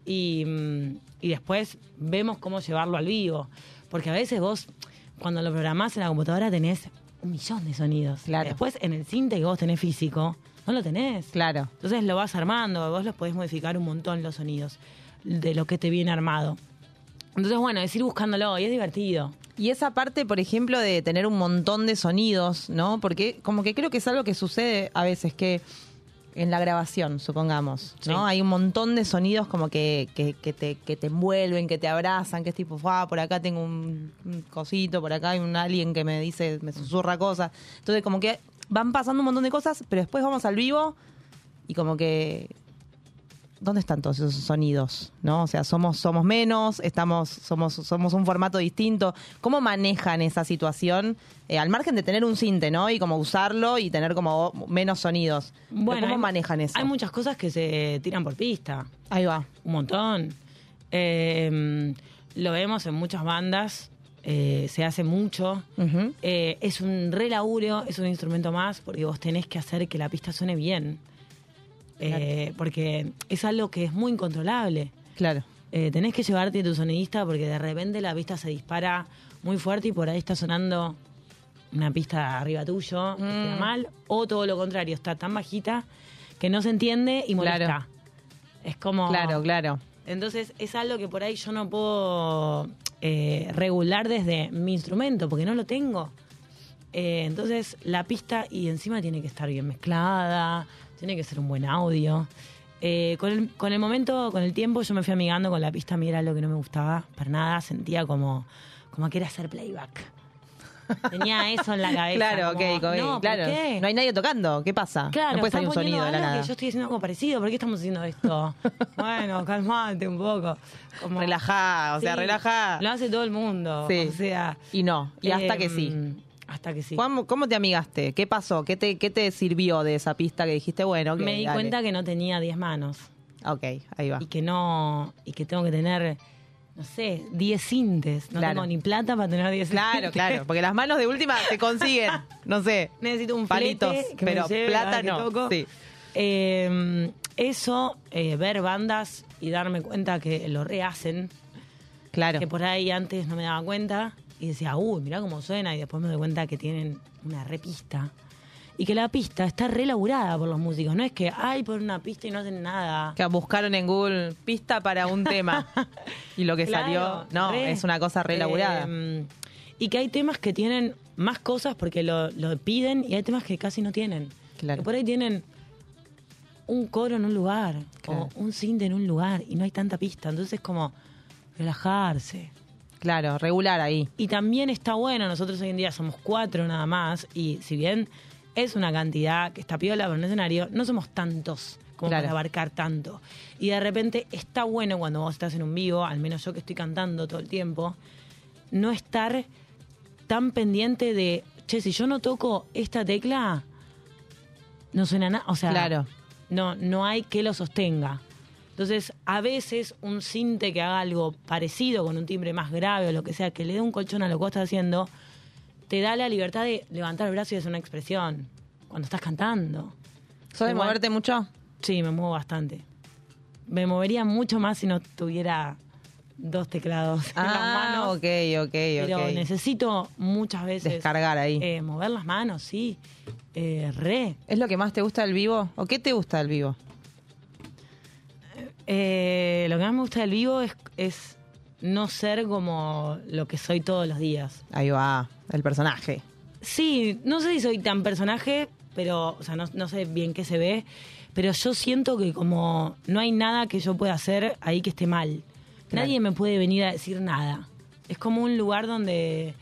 Y, mm, y después vemos cómo llevarlo al vivo. Porque a veces vos, cuando lo programás en la computadora, tenés un millón de sonidos. Claro. Después en el cinte que vos tenés físico, no lo tenés. Claro. Entonces lo vas armando, vos los podés modificar un montón los sonidos de lo que te viene armado. Entonces, bueno, es ir buscándolo y es divertido. Y esa parte, por ejemplo, de tener un montón de sonidos, ¿no? Porque como que creo que es algo que sucede a veces, que en la grabación, supongamos, ¿no? Sí. Hay un montón de sonidos como que, que, que te, que te envuelven, que te abrazan, que es tipo, "Fua, por acá tengo un, un cosito, por acá hay un alien que me dice, me susurra cosas. Entonces como que van pasando un montón de cosas, pero después vamos al vivo y como que ¿dónde están todos esos sonidos? ¿No? O sea, somos, somos menos, estamos, somos, somos un formato distinto. ¿Cómo manejan esa situación? Eh, al margen de tener un cinte, ¿no? Y como usarlo y tener como menos sonidos. Bueno, ¿Cómo hay- manejan eso? Hay muchas cosas que se tiran por pista. Ahí va. Un montón. Eh, lo vemos en muchas bandas. eh, se hace mucho. Eh, es un re laburo, es un instrumento más, porque vos tenés que hacer que la pista suene bien. Eh, Porque es algo que es muy incontrolable. Claro. Eh, tenés que llevarte a tu sonidista porque de repente la pista se dispara muy fuerte y por ahí está sonando una pista arriba tuyo, que queda Mm. mal, o todo lo contrario, está tan bajita que no se entiende y molesta. Claro. Es como... Claro, claro. Entonces es algo que por ahí yo no puedo eh, regular desde mi instrumento porque no lo tengo. Eh, entonces la pista y encima tiene que estar bien mezclada, tiene que ser un buen audio. Eh, con, el, con el momento, con el tiempo yo me fui amigando con la pista, a mí era lo que no me gustaba para nada, sentía como, como que era hacer playback. Tenía eso en la cabeza. Claro, como, ok, ok, No, ¿por claro. qué? No hay nadie tocando. ¿Qué pasa? Claro, no puede salir un sonido de la algo nada. que yo estoy haciendo algo parecido. ¿Por qué estamos haciendo esto? bueno, calmate un poco. Como, Relajá, o sea, relajá. Lo hace todo el mundo. Sí. O sea. Y no. Y hasta que sí. Em, Hasta que sí. ¿Cómo, cómo te amigaste? ¿Qué pasó? ¿Qué te, ¿Qué te sirvió de esa pista que dijiste, bueno, ok, Me di dale? cuenta que no tenía 10 manos. Ok, ahí va. Y que no. Y que tengo que tener, no sé, 10 sintes. No Claro. tengo ni plata para tener 10 Claro, claro, porque las manos de última se consiguen, no sé, Necesito un palitos, que me pero lleve plata que no. toco. Sí. Eh, eso, eh, ver bandas y darme cuenta que lo rehacen. Claro. Que por ahí antes no me daba cuenta y decía, uy, mirá cómo suena. Y después me doy cuenta que tienen una repista. Y que la pista está relaburada por los músicos. No es que, ay, por una pista y no hacen nada. Que buscaron en Google pista para un tema y lo que Claro, salió, no, re. es una cosa re elaborada. Eh, y que hay temas que tienen más cosas porque lo, lo piden y hay temas que casi no tienen. Claro. Que por ahí tienen un coro en un lugar Claro. o un cinte en un lugar y no hay tanta pista. Entonces es como relajarse. Claro, regular ahí. Y también está bueno, nosotros hoy en día somos cuatro nada más y si bien es una cantidad que está piola por un escenario, no somos tantos como Claro. para abarcar tanto. Y de repente está bueno cuando vos estás en un vivo, al menos yo que estoy cantando todo el tiempo, no estar tan pendiente de, che, si yo no toco esta tecla, no suena nada. O sea, Claro. no, no hay que lo sostenga. Entonces, a veces un cinte que haga algo parecido con un timbre más grave o lo que sea, que le dé un colchón a lo que vos estás haciendo, te da la libertad de levantar el brazo y hacer una expresión cuando estás cantando. ¿Sos de Igual- moverte mucho? Sí, me muevo bastante. Me movería mucho más si no tuviera dos teclados en las Ah, manos. ok, ok, Pero necesito muchas veces Descargar ahí. eh, mover las manos, sí. Eh, re. ¿Es lo que más te gusta del vivo? ¿O qué te gusta del vivo? Eh, lo que más me gusta del vivo es, es no ser como lo que soy todos los días. Ahí va, el personaje. Sí, no sé si soy tan personaje, pero, o sea, no, no sé bien qué se ve, pero yo siento que como no hay nada que yo pueda hacer ahí que esté mal. Claro. Nadie me puede venir a decir nada. Es como un lugar donde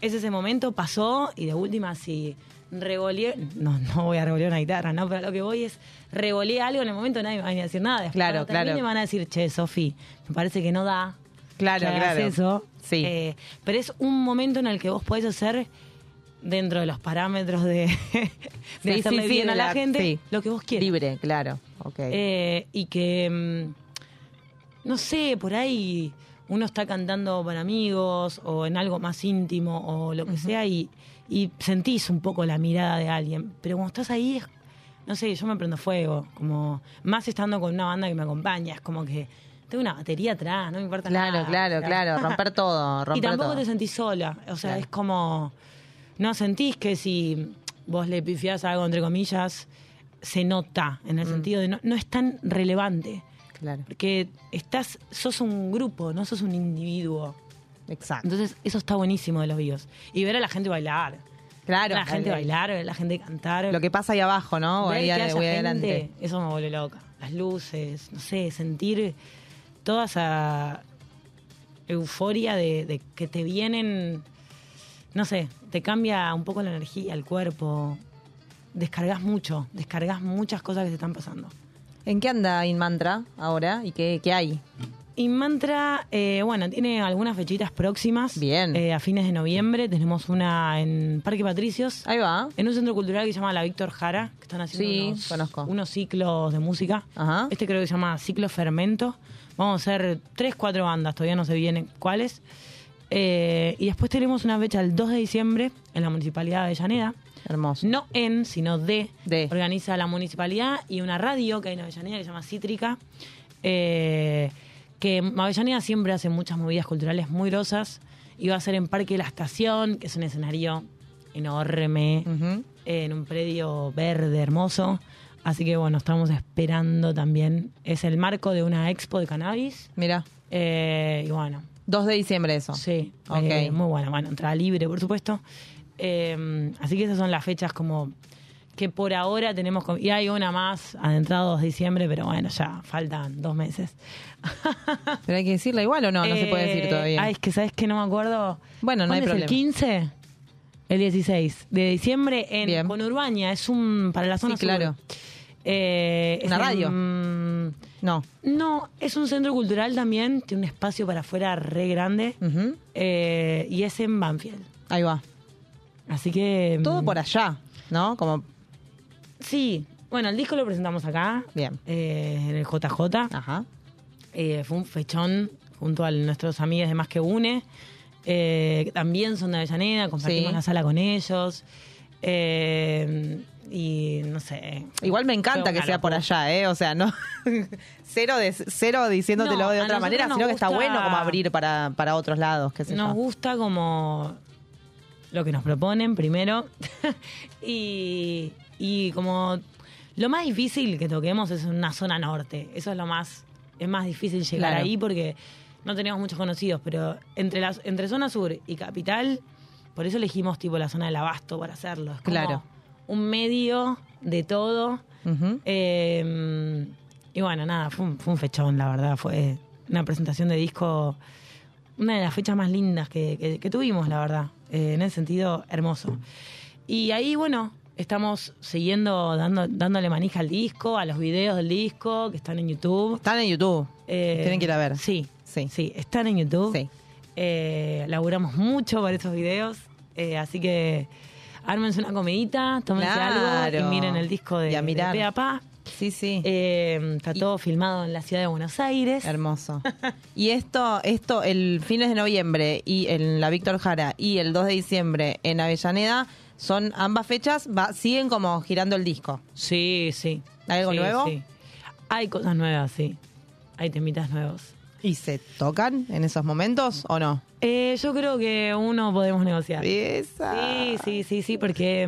es ese momento, pasó y de última si revoleé, no, no voy a revolear una guitarra, ¿no? Pero lo que voy es revoleé algo en el momento nadie me va a decir nada. Después, Claro, claro. me van a decir, che, Sofi, me parece que no da. Claro, que claro. eso. Sí. Eh, pero es un momento en el que vos podés hacer dentro de los parámetros de, de Sí, hacerle sí, sí, bien a la, la- gente sí. lo que vos quieras. Libre, claro. Ok. Eh, y que, mm, no sé, por ahí uno está cantando para amigos o en algo más íntimo o lo que sea y, y sentís un poco la mirada de alguien. Pero cuando estás ahí, es- no sé, yo me prendo fuego. Como más estando con una banda que me acompaña, es como que tengo una batería atrás, no me importa Claro, nada. claro, O sea, claro. Romper todo, y romper tampoco todo. te sentís sola. O sea, Claro. es como. No sentís que si vos le pifiás algo, entre comillas, se nota. En el Mm. sentido de no, no es tan relevante. Claro. Porque estás, sos un grupo, no sos un individuo. Exacto. Entonces, eso está buenísimo de los vivos. Y ver a la gente bailar. Claro. La gente bailar, ver a la gente cantar. Lo que pasa ahí abajo, ¿no? Ver ahí que haya voy gente, adelante. Eso me vuelve loca. Las luces, no sé, sentir toda esa euforia de, de que te vienen, no sé, te cambia un poco la energía, el cuerpo. Descargas mucho, descargas muchas cosas que te están pasando. ¿En qué anda Inmantra ahora y qué, qué hay? Y Mantra, eh, bueno, tiene algunas fechitas próximas. Bien. Eh, a fines de noviembre tenemos una en Parque Patricios. Ahí va. En un centro cultural que se llama La Víctor Jara, que están haciendo Sí, unos, conozco. unos ciclos de música. Ajá. Este creo que se llama Ciclo Fermento. Vamos a hacer tres, cuatro bandas, todavía no sé bien cuáles. Eh, y después tenemos una fecha el 2 de diciembre en la Municipalidad de Avellaneda. Hermoso. No en, sino de. De. Organiza la municipalidad y una radio que hay en Avellaneda que se llama Cítrica. eh, que Avellaneda siempre hace muchas movidas culturales muy grosas. Y va a ser en Parque La Estación, que es un escenario enorme, en un predio verde hermoso. Así que bueno, estamos esperando también. Es el marco de una expo de cannabis. Mira, Eh, y bueno, 2 de diciembre eso. Sí, Ok. eh, muy buena, bueno, entrada libre, por supuesto. Eh, así que esas son las fechas como que por ahora tenemos... Y hay una más adentrados de diciembre, pero bueno, ya faltan dos meses. Pero hay que decirla igual o no, no se puede decir Eh, todavía. Ay, es que sabes que no me acuerdo. Bueno, no hay ¿Cuándo es problema. ¿El 15? El 16 de diciembre en Bien. Conurbaña, es un para la zona Sí, claro. Eh, ¿Una en- radio? No. no, es un centro cultural también, tiene un espacio para afuera re grande eh, y es en Banfield. Ahí va. Así que... Todo mm, por allá, ¿no? Como, Sí, bueno, el disco lo presentamos acá, bien. eh, en el JJ. Ajá. Eh, fue un fechón junto a nuestros amigos de Más que Une, eh, también son de Avellaneda, compartimos Sí. la sala con ellos. y no sé. Igual me encanta que sea por allá, ¿eh? O sea, no. cero, de, cero diciéndotelo No, de otra manera, sino que está bueno como abrir para, para otros lados, qué sé Nos yo. gusta como lo que nos proponen primero y, y como lo más difícil que toquemos es una zona norte. Eso es lo más, es más difícil llegar Claro. ahí porque no tenemos muchos conocidos, pero entre las, entre zona sur y capital, por eso elegimos tipo la zona del abasto para hacerlo. Es como Claro. un medio de todo. Eh, y bueno, nada, fue un, fue un fechón, la verdad. Fue una presentación de disco, una de las fechas más lindas que, que- que tuvimos, la verdad. Eh, en ese sentido, hermoso. Y ahí, bueno, estamos siguiendo dando, dándole manija al disco, a los videos del disco que están en YouTube. Están en YouTube. Eh, Tienen que ir a ver. Sí, Sí. sí, están en YouTube. Sí. Eh, laburamos mucho para esos videos. eh, así que ármense una comidita, tómense algo y miren el disco de, Y a mirar. de Pe a Pa. Sí, sí. Eh, está todo filmado en la ciudad de Buenos Aires. Hermoso. Y esto, esto, el fines de noviembre y en la Víctor Jara y el 2 de diciembre en Avellaneda, son ambas fechas, va, siguen como girando el disco. Sí, sí. ¿Hay algo Sí, nuevo? sí. Hay cosas nuevas, sí. Hay temitas nuevos. ¿Y se tocan en esos momentos o no? Eh, yo creo que uno podemos negociar. Esa. Sí, sí, sí, sí, porque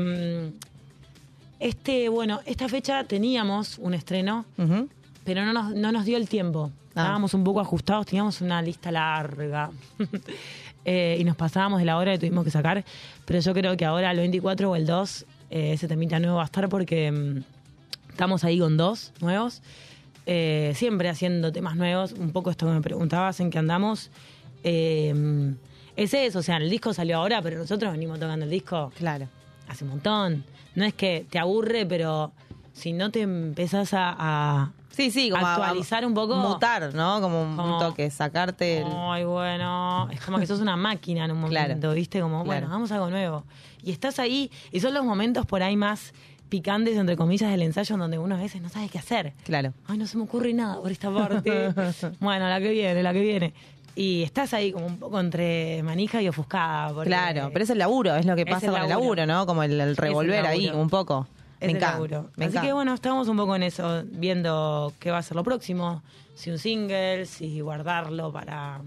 mm, este, bueno, esta fecha teníamos un estreno, pero no nos, no nos dio el tiempo. Ah. Estábamos un poco ajustados, teníamos una lista larga. Eh, y nos pasábamos de la hora que tuvimos que sacar. Pero yo creo que ahora el 24 o el 2, eh, ese temita nuevo va a estar porque mm, estamos ahí con dos nuevos. Eh, siempre haciendo temas nuevos. Un poco esto que me preguntabas en que andamos. Eh, es eso, o sea, el disco salió ahora, pero nosotros venimos tocando el disco Claro. hace un montón. No es que te aburre, pero si no te empezás a, a Sí, sí, como a- actualizar un poco. Mutar, ¿no? Como un, Como- toque, sacarte el... Ay, bueno, es como que sos una máquina en un momento, Claro. ¿viste? Como, bueno, Claro. vamos a algo nuevo. Y estás ahí, y son los momentos por ahí más picantes, entre comillas, del ensayo, en donde uno a veces no sabe qué hacer. Claro. Ay, no se me ocurre nada por esta parte. bueno, la que viene, la que viene. Y estás ahí como un poco entre manija y ofuscada. porque- Claro, pero es el laburo, es lo que pasa el con el laburo. ¿no? Como el, el revolver ahí un poco. Me el encanta. me Así encanta. que bueno, estamos un poco en eso, viendo qué va a ser lo próximo. Si un single, si guardarlo para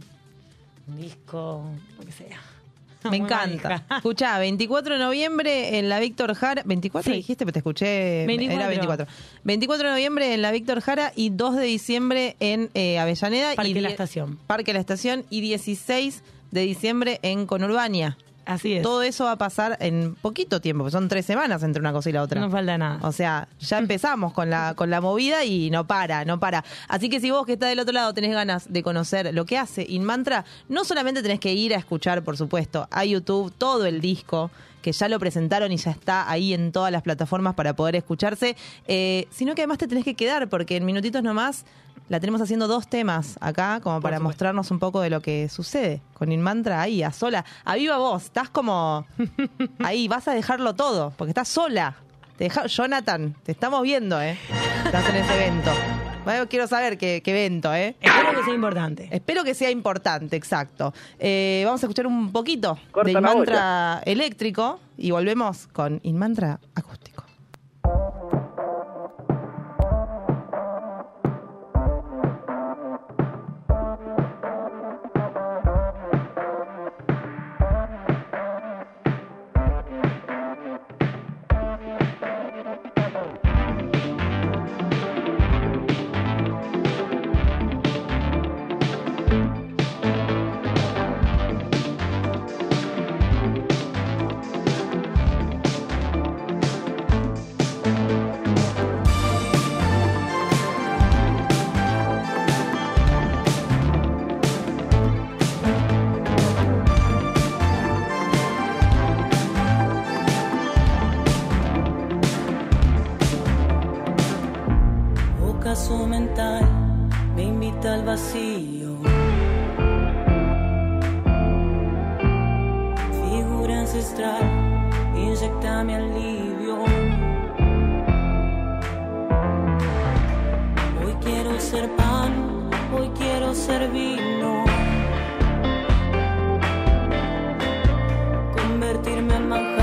un disco, lo que sea. Me Muy encanta. Escuchá, 24 de noviembre en la Víctor Jara. ¿24 Sí. dijiste? Pero te escuché. 24. Era 24. 24 de noviembre en la Víctor Jara y 2 de diciembre en eh, Avellaneda. Parque y La Estación. Parque La Estación y 16 de diciembre en Conurbania. Así es. Todo eso va a pasar en poquito tiempo, son tres semanas entre una cosa y la otra. No falta nada. O sea, ya empezamos con la, con la movida y no para, no para. Así que si vos que estás del otro lado tenés ganas de conocer lo que hace Inmantra, no solamente tenés que ir a escuchar, por supuesto, a YouTube todo el disco, que ya lo presentaron y ya está ahí en todas las plataformas para poder escucharse, eh, sino que además te tenés que quedar, porque en minutitos nomás la tenemos haciendo dos temas acá, como para mostrarnos un poco de lo que sucede con Inmantra ahí, a sola. A viva voz, estás como ahí, vas a dejarlo todo, porque estás sola. Te deja- Jonathan, te estamos viendo, ¿eh? Estás en ese evento. Bueno, quiero saber qué, qué evento, ¿eh? Espero que sea importante. Espero que sea importante, exacto. Eh, vamos a escuchar un poquito Corta de Inmantra eléctrico y volvemos con Inmantra acústico. Ancestral, inyectame alivio. Hoy quiero ser pan, hoy quiero ser vino. Convertirme en manjar,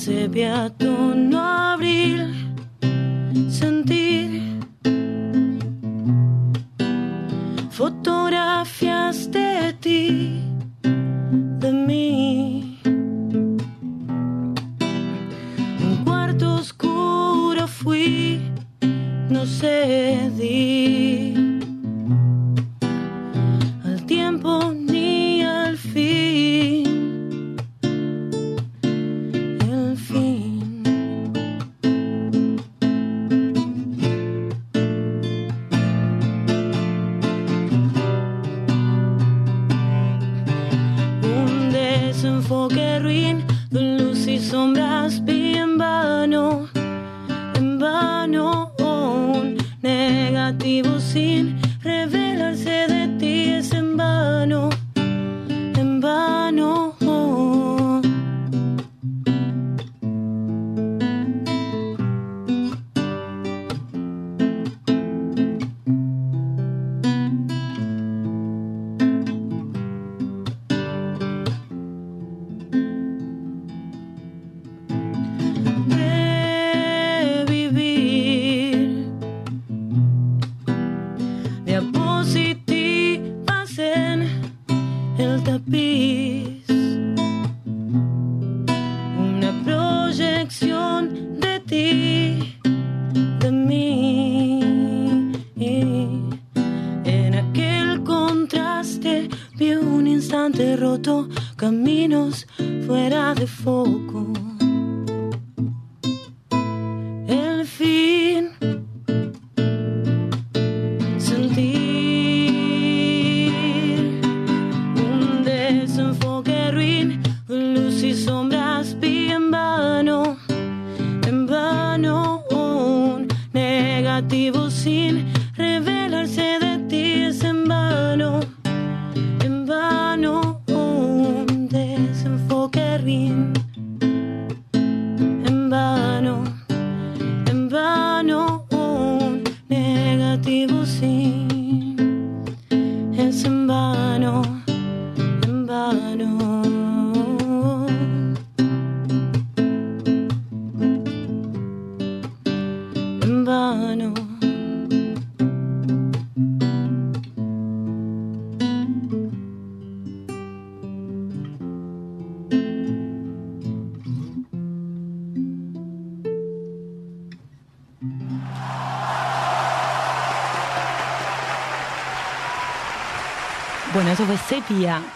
sepia no abril sentir. Fotografías de ti.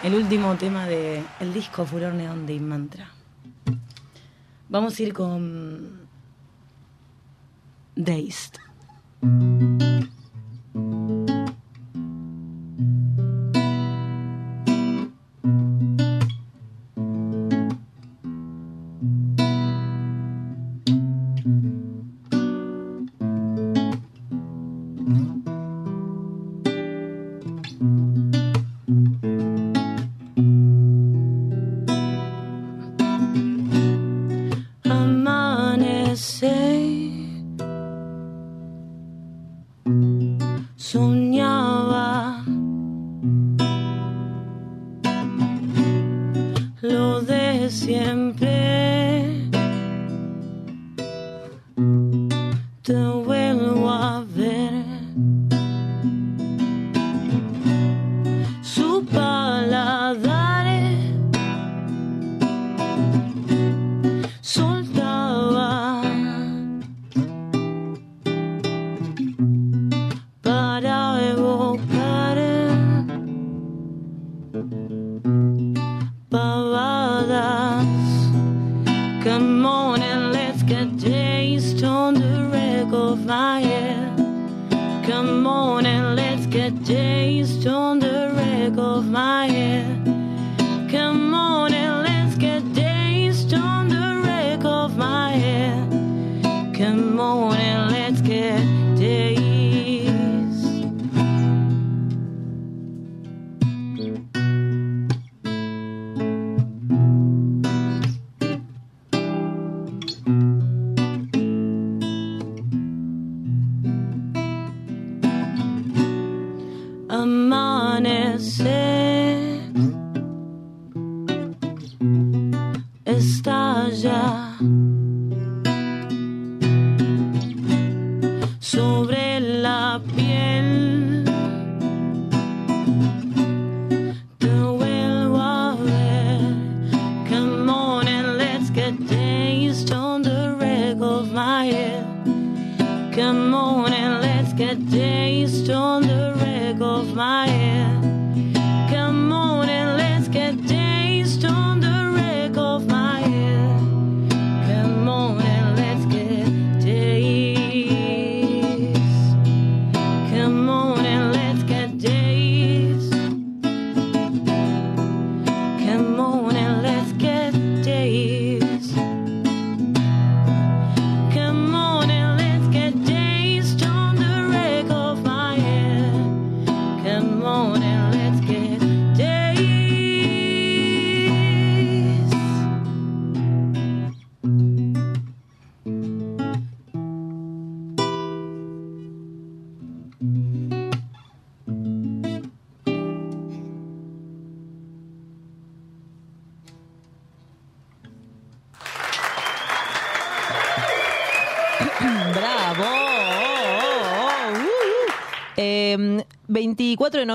El último tema del el disco Furor Neón de Mantra. Vamos a ir con Dazed. soñaba. Lo de siempre.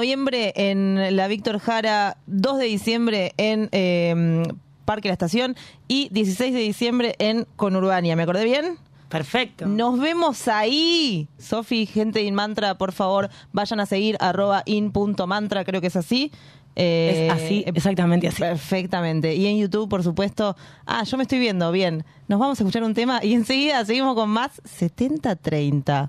Noviembre en la Víctor Jara, 2 de diciembre en eh, Parque La Estación y 16 de diciembre en Conurbania. ¿Me acordé bien? Perfecto. Nos vemos ahí. Sofi, gente de InMantra, por favor, vayan a seguir arroba in.mantra, creo que es así. Eh, Es así, exactamente así. Perfectamente. Y en YouTube, por supuesto. Ah, yo me estoy viendo, bien. Nos vamos a escuchar un tema y enseguida seguimos con más 70-30.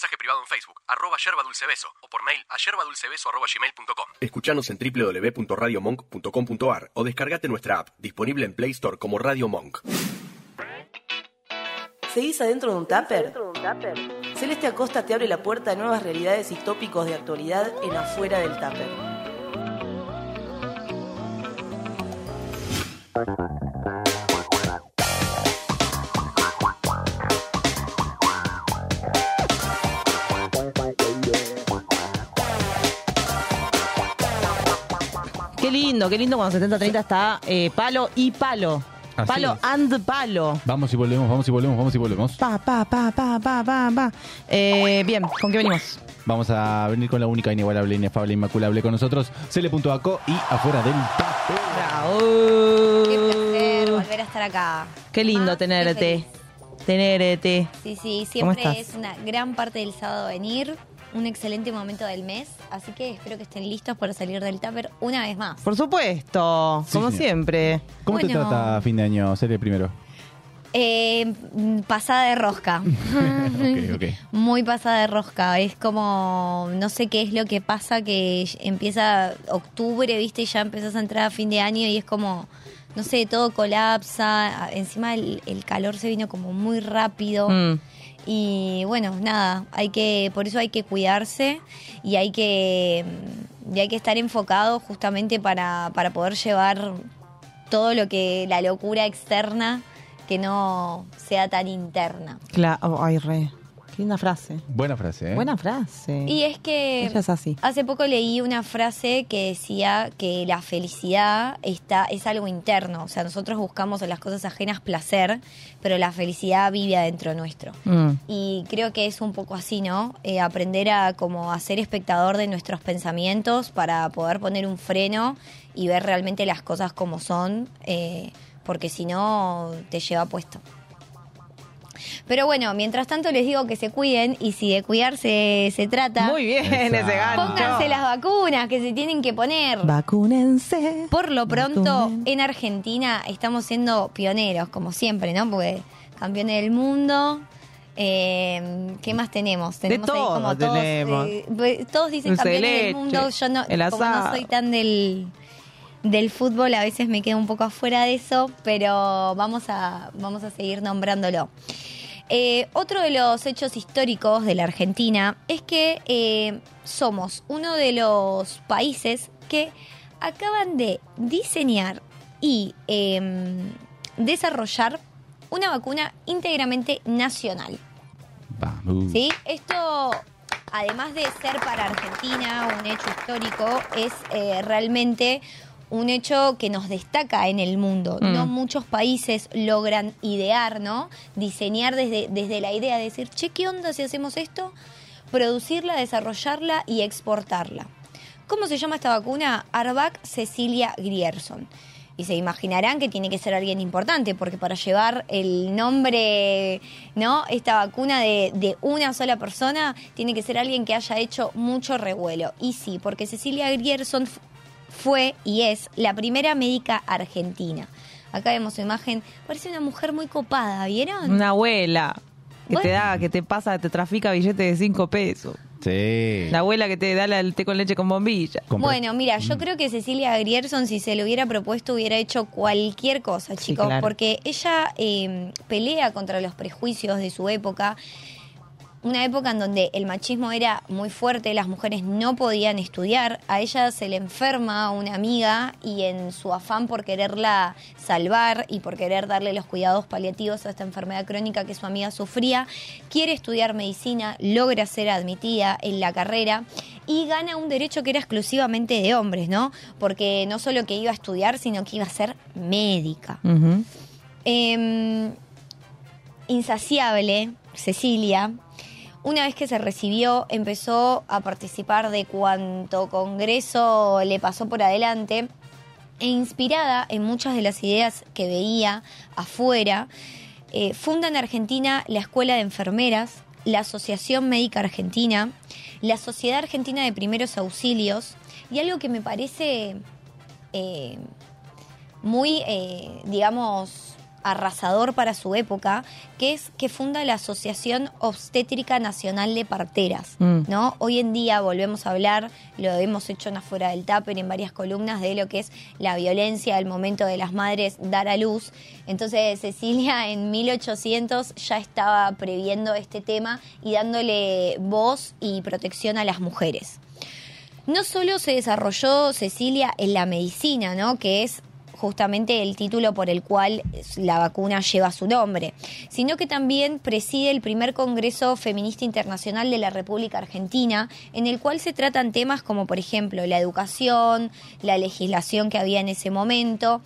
Mensaje privado en Facebook, arroba yerba dulce beso, o por mail a yerbadulcebeso arroba gmail.com. Escuchanos en www.radiomonk.com.ar o descargate nuestra app, disponible en Play Store como Radio Monk. ¿Seguís adentro de un tupper? Celeste Acosta te abre la puerta a nuevas realidades y tópicos de actualidad en afuera del tupper. Lindo, qué lindo cuando 70-30 está eh, palo y palo. Así palo es. and palo. Vamos y volvemos, vamos y volvemos, vamos y volvemos. Pa, pa, pa, pa, pa, pa, pa. Eh, bien, ¿con qué venimos? Vamos a venir con la única, inigualable, inefable, inmaculable con nosotros, Cele.aco y afuera del tape. Qué placer volver a estar acá. Qué lindo tenerte. Tenerte. Sí, sí, ¿Cómo siempre es una gran parte del sábado venir, un excelente momento del mes, así que espero que estén listos para salir del tupper una vez más. Por supuesto, Sí, como señor. siempre. ¿Cómo te Bueno. trata fin de año, Cele, primero? Eh, pasada de rosca. ok, ok. Muy pasada de rosca. Es como, no sé qué es lo que pasa, que empieza octubre, viste, y ya empezás a entrar a fin de año y es como, no sé, todo colapsa. Encima el, el calor se vino como muy rápido. Mm. Y bueno, nada, hay que, por eso hay que cuidarse y hay que, hay que estar enfocado justamente para, para poder llevar todo lo que, la locura externa, que no sea tan interna. Claro, ay, re. Linda frase. Buena frase, ¿eh? Buena frase. Y es que Ella es así. hace poco leí una frase que decía que la felicidad está, es algo interno. O sea, nosotros buscamos en las cosas ajenas placer, pero la felicidad vive adentro nuestro. Mm. Y creo que es un poco así, ¿no? Eh, aprender a como a ser espectador de nuestros pensamientos para poder poner un freno y ver realmente las cosas como son, eh, porque si no te lleva puesto. Pero bueno, mientras tanto les digo que se cuiden y si de cuidarse se trata, Muy bien ese gancho. pónganse las vacunas que se tienen que poner. Vacúnense. Por lo pronto, Vacunen. en Argentina estamos siendo pioneros, como siempre, ¿no? Porque campeones del mundo. Eh, ¿Qué más tenemos? Tenemos ahí todo como todos. tenemos. eh, pues, todos dicen de campeones del mundo. Yo no, como no soy tan del, del fútbol, a veces me quedo un poco afuera de eso, pero vamos a, vamos a seguir nombrándolo. Eh, otro de los hechos históricos de la Argentina es que eh, somos uno de los países que acaban de diseñar y em, desarrollar una vacuna íntegramente nacional. Vamos. ¿Sí? Esto, además de ser para Argentina un hecho histórico, es eh, realmente un hecho que nos destaca en el mundo. Mm. No muchos países logran idear, ¿no? Diseñar desde, desde la idea de decir, che, ¿qué onda si hacemos esto? Producirla, desarrollarla y exportarla. ¿Cómo se llama esta vacuna? Arvac Cecilia Grierson. Y se imaginarán que tiene que ser alguien importante, porque para llevar el nombre, ¿no? Esta vacuna de, de una sola persona, tiene que ser alguien que haya hecho mucho revuelo. Y sí, porque Cecilia Grierson fue y es la primera médica argentina. Acá vemos su imagen, parece una mujer muy copada, ¿vieron? Una abuela que te da, que te pasa, te trafica billetes de 5 pesos. Sí. La abuela que te da la- el té con leche con bombilla. Bueno, mira, yo creo que Cecilia Grierson, si se lo hubiera propuesto, hubiera hecho cualquier cosa, chicos, claro. porque ella eh, pelea contra los prejuicios de su época. Una época en donde el machismo era muy fuerte, las mujeres no podían estudiar, a ella se le enferma una amiga y en su afán por quererla salvar y por querer darle los cuidados paliativos a esta enfermedad crónica que su amiga sufría, quiere estudiar medicina, logra ser admitida en la carrera y gana un derecho que era exclusivamente de hombres, ¿no? Porque no solo que iba a estudiar, sino que iba a ser médica. Em, insaciable, Cecilia, una vez que se recibió, empezó a participar de cuanto congreso le pasó por adelante e inspirada en muchas de las ideas que veía afuera, eh, funda en Argentina la Escuela de Enfermeras, la Asociación Médica Argentina, la Sociedad Argentina de Primeros Auxilios y algo que me parece eh, muy, eh, digamos, arrasador para su época, que es que funda la Asociación Obstétrica Nacional de Parteras, Mm. ¿no? Hoy en día volvemos a hablar, lo hemos hecho en afuera del tupper en varias columnas de lo que es la violencia al momento de las madres dar a luz. Entonces Cecilia en 1800 ya estaba previendo este tema y dándole voz y protección a las mujeres. No solo se desarrolló Cecilia en la medicina, ¿no? Que es justamente el título por el cual la vacuna lleva su nombre, sino que también preside el primer Congreso Feminista Internacional de la República Argentina, en el cual se tratan temas como, por ejemplo, la educación, la legislación que había en ese momento,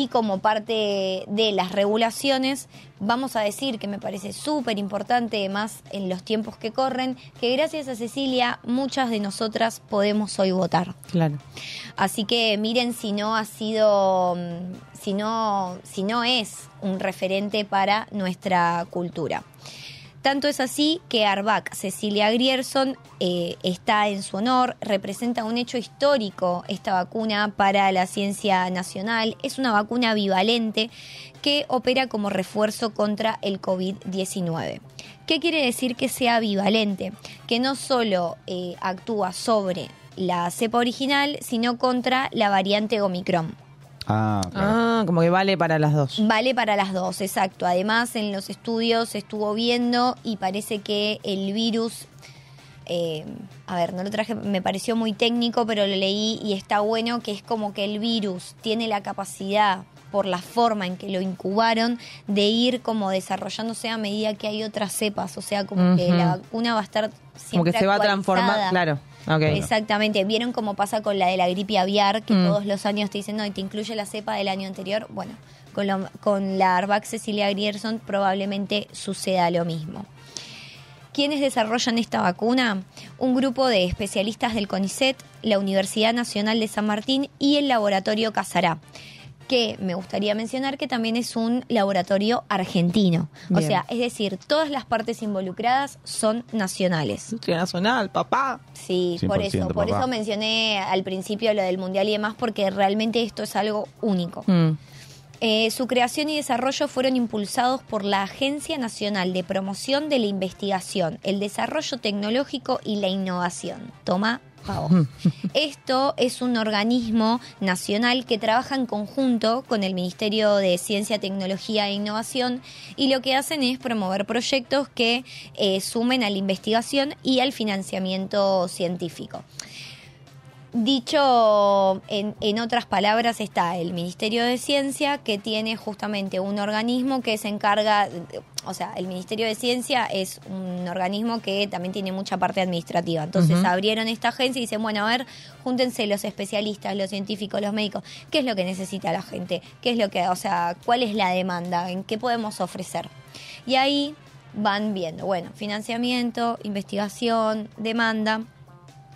y como parte de las regulaciones, vamos a decir que me parece súper importante, más en los tiempos que corren, que gracias a Cecilia muchas de nosotras podemos hoy votar. Claro. Así que miren si no ha sido, mm, si no, si no es un referente para nuestra cultura. Tanto es así que Arbac Cecilia Grierson eh, está en su honor, representa un hecho histórico esta vacuna para la ciencia nacional. Es una vacuna bivalente que opera como refuerzo contra el COVID-19. ¿Qué quiere decir que sea bivalente? Que no solo eh, actúa sobre la cepa original, sino contra la variante Omicron. Ah, Ah, como que vale para las dos. Vale para las dos, exacto. Además, en los estudios se estuvo viendo y parece que el virus, eh, a ver, no lo traje, me pareció muy técnico, pero lo leí y está bueno que es como que el virus tiene la capacidad por la forma en que lo incubaron, de ir como desarrollándose a medida que hay otras cepas, o sea, como que la vacuna va a estar Como siempre que se va a transformar. Claro. Exactamente. ¿Vieron cómo pasa con la de la gripe aviar? Que Mm. todos los años te dicen, no, y te incluye la cepa del año anterior. Bueno, con, lo- con la Arvac Cecilia Grierson probablemente suceda lo mismo. ¿Quiénes desarrollan esta vacuna? Un grupo de especialistas del CONICET, la Universidad Nacional de San Martín y el Laboratorio Casará que me gustaría mencionar que también es un laboratorio argentino. O sea, es decir, todas las partes involucradas son nacionales. Nacional, papá. Sí, por eso, 100% por eso mencioné al principio lo del mundial y demás, porque realmente esto es algo único. Mm. Eh, su creación y desarrollo fueron impulsados por la Agencia Nacional de Promoción de la Investigación, el Desarrollo Tecnológico y la Innovación. Toma, Esto es un organismo nacional que trabaja en conjunto con el Ministerio de Ciencia, Tecnología e Innovación y lo que hacen es promover proyectos que eh, sumen a la investigación y al financiamiento científico. Dicho en, en otras palabras, está el Ministerio de Ciencia, que tiene justamente un organismo que se encarga, o sea, el Ministerio de Ciencia es un organismo que también tiene mucha parte administrativa. Entonces abrieron esta agencia y dicen, bueno, a ver, júntense los especialistas, los científicos, los médicos, ¿qué es lo que necesita la gente? ¿Qué es lo que, o sea, cuál es la demanda? ¿En qué podemos ofrecer? Y ahí van viendo, bueno, financiamiento, investigación, demanda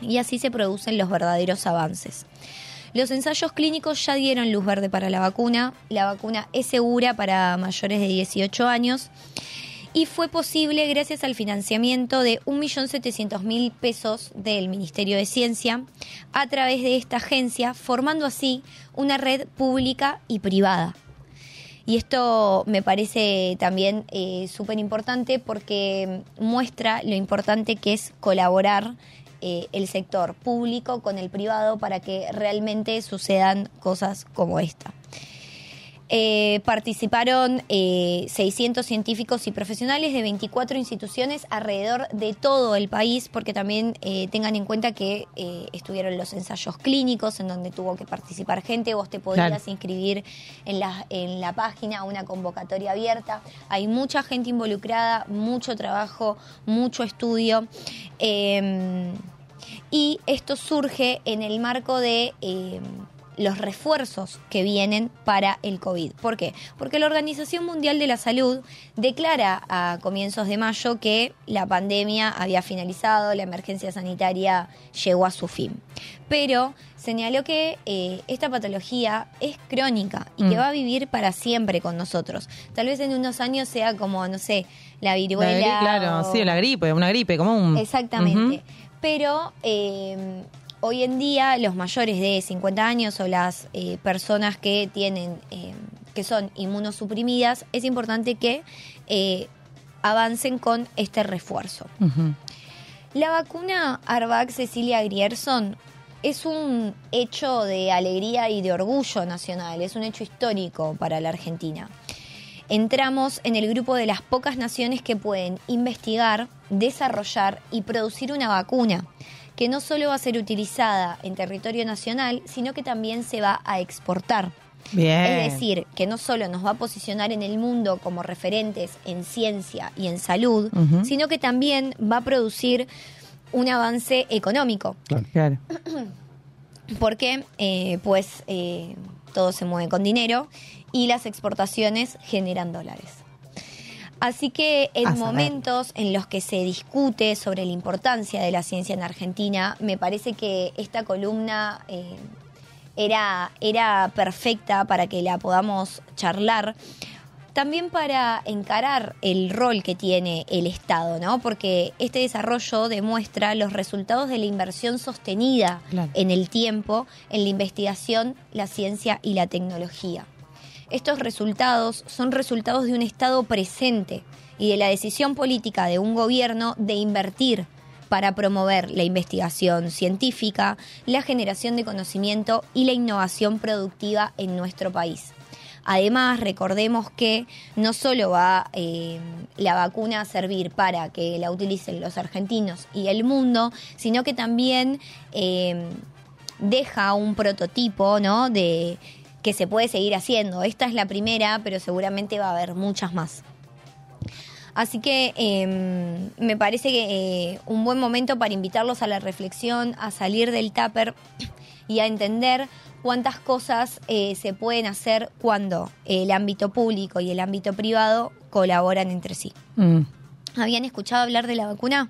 y así se producen los verdaderos avances. Los ensayos clínicos ya dieron luz verde para la vacuna. La vacuna es segura para mayores de 18 años y fue posible gracias al financiamiento de 1.700.000 pesos del Ministerio de Ciencia a través de esta agencia, formando así una red pública y privada. Y esto me parece también eh, súper importante porque muestra lo importante que es colaborar eh, el sector público con el privado para que realmente sucedan cosas como esta. Eh, participaron eh, 600 científicos y profesionales de 24 instituciones alrededor de todo el país, porque también eh, tengan en cuenta que estuvieron los ensayos clínicos en donde tuvo que participar gente, vos te podías Claro. inscribir en la, en la página, una convocatoria abierta. Hay mucha gente involucrada, mucho trabajo, mucho estudio. Y esto surge en el marco de eh, los refuerzos que vienen para el COVID. ¿Por qué? Porque la Organización Mundial de la Salud declara a comienzos de mayo que la pandemia había finalizado, la emergencia sanitaria llegó a su fin. Pero señaló que eh, esta patología es crónica y que Mm. va a vivir para siempre con nosotros. Tal vez en unos años sea como, no sé, la La viruela. gri- claro, o- sí, la gripe, una gripe común. Exactamente. Ujú. Pero eh, hoy en día los mayores de 50 años o las eh, personas que tienen eh, que son inmunosuprimidas, es importante que eh, avancen con este refuerzo. La vacuna Arvac Cecilia Grierson es un hecho de alegría y de orgullo nacional, es un hecho histórico para la Argentina. Entramos en el grupo de las pocas naciones que pueden investigar, desarrollar y producir una vacuna que no solo va a ser utilizada en territorio nacional, sino que también se va a exportar. Bien. Es decir, que no solo nos va a posicionar en el mundo como referentes en ciencia y en salud, sino que también va a producir un avance económico. Claro. Porque, eh, pues, eh, todo se mueve con dinero y las exportaciones generan dólares. Así que en momentos en los que se discute sobre la importancia de la ciencia en Argentina, me parece que esta columna eh, era, era perfecta para que la podamos charlar. También para encarar el rol que tiene el Estado, ¿no? Porque este desarrollo demuestra los resultados de la inversión sostenida Claro. en el tiempo en la investigación, la ciencia y la tecnología. Estos resultados son resultados de un Estado presente y de la decisión política de un gobierno de invertir para promover la investigación científica, la generación de conocimiento y la innovación productiva en nuestro país. Además, recordemos que no solo va eh, la vacuna a servir para que la utilicen los argentinos y el mundo, sino que también eh, deja un prototipo, ¿no? De que se puede seguir haciendo. Esta es la primera, pero seguramente va a haber muchas más. Así que eh, me parece que eh, un buen momento para invitarlos a la reflexión, a salir del tupper y a entender cuántas cosas eh, se pueden hacer cuando el ámbito público y el ámbito privado colaboran entre sí. Mm. ¿Habían escuchado hablar de la vacuna?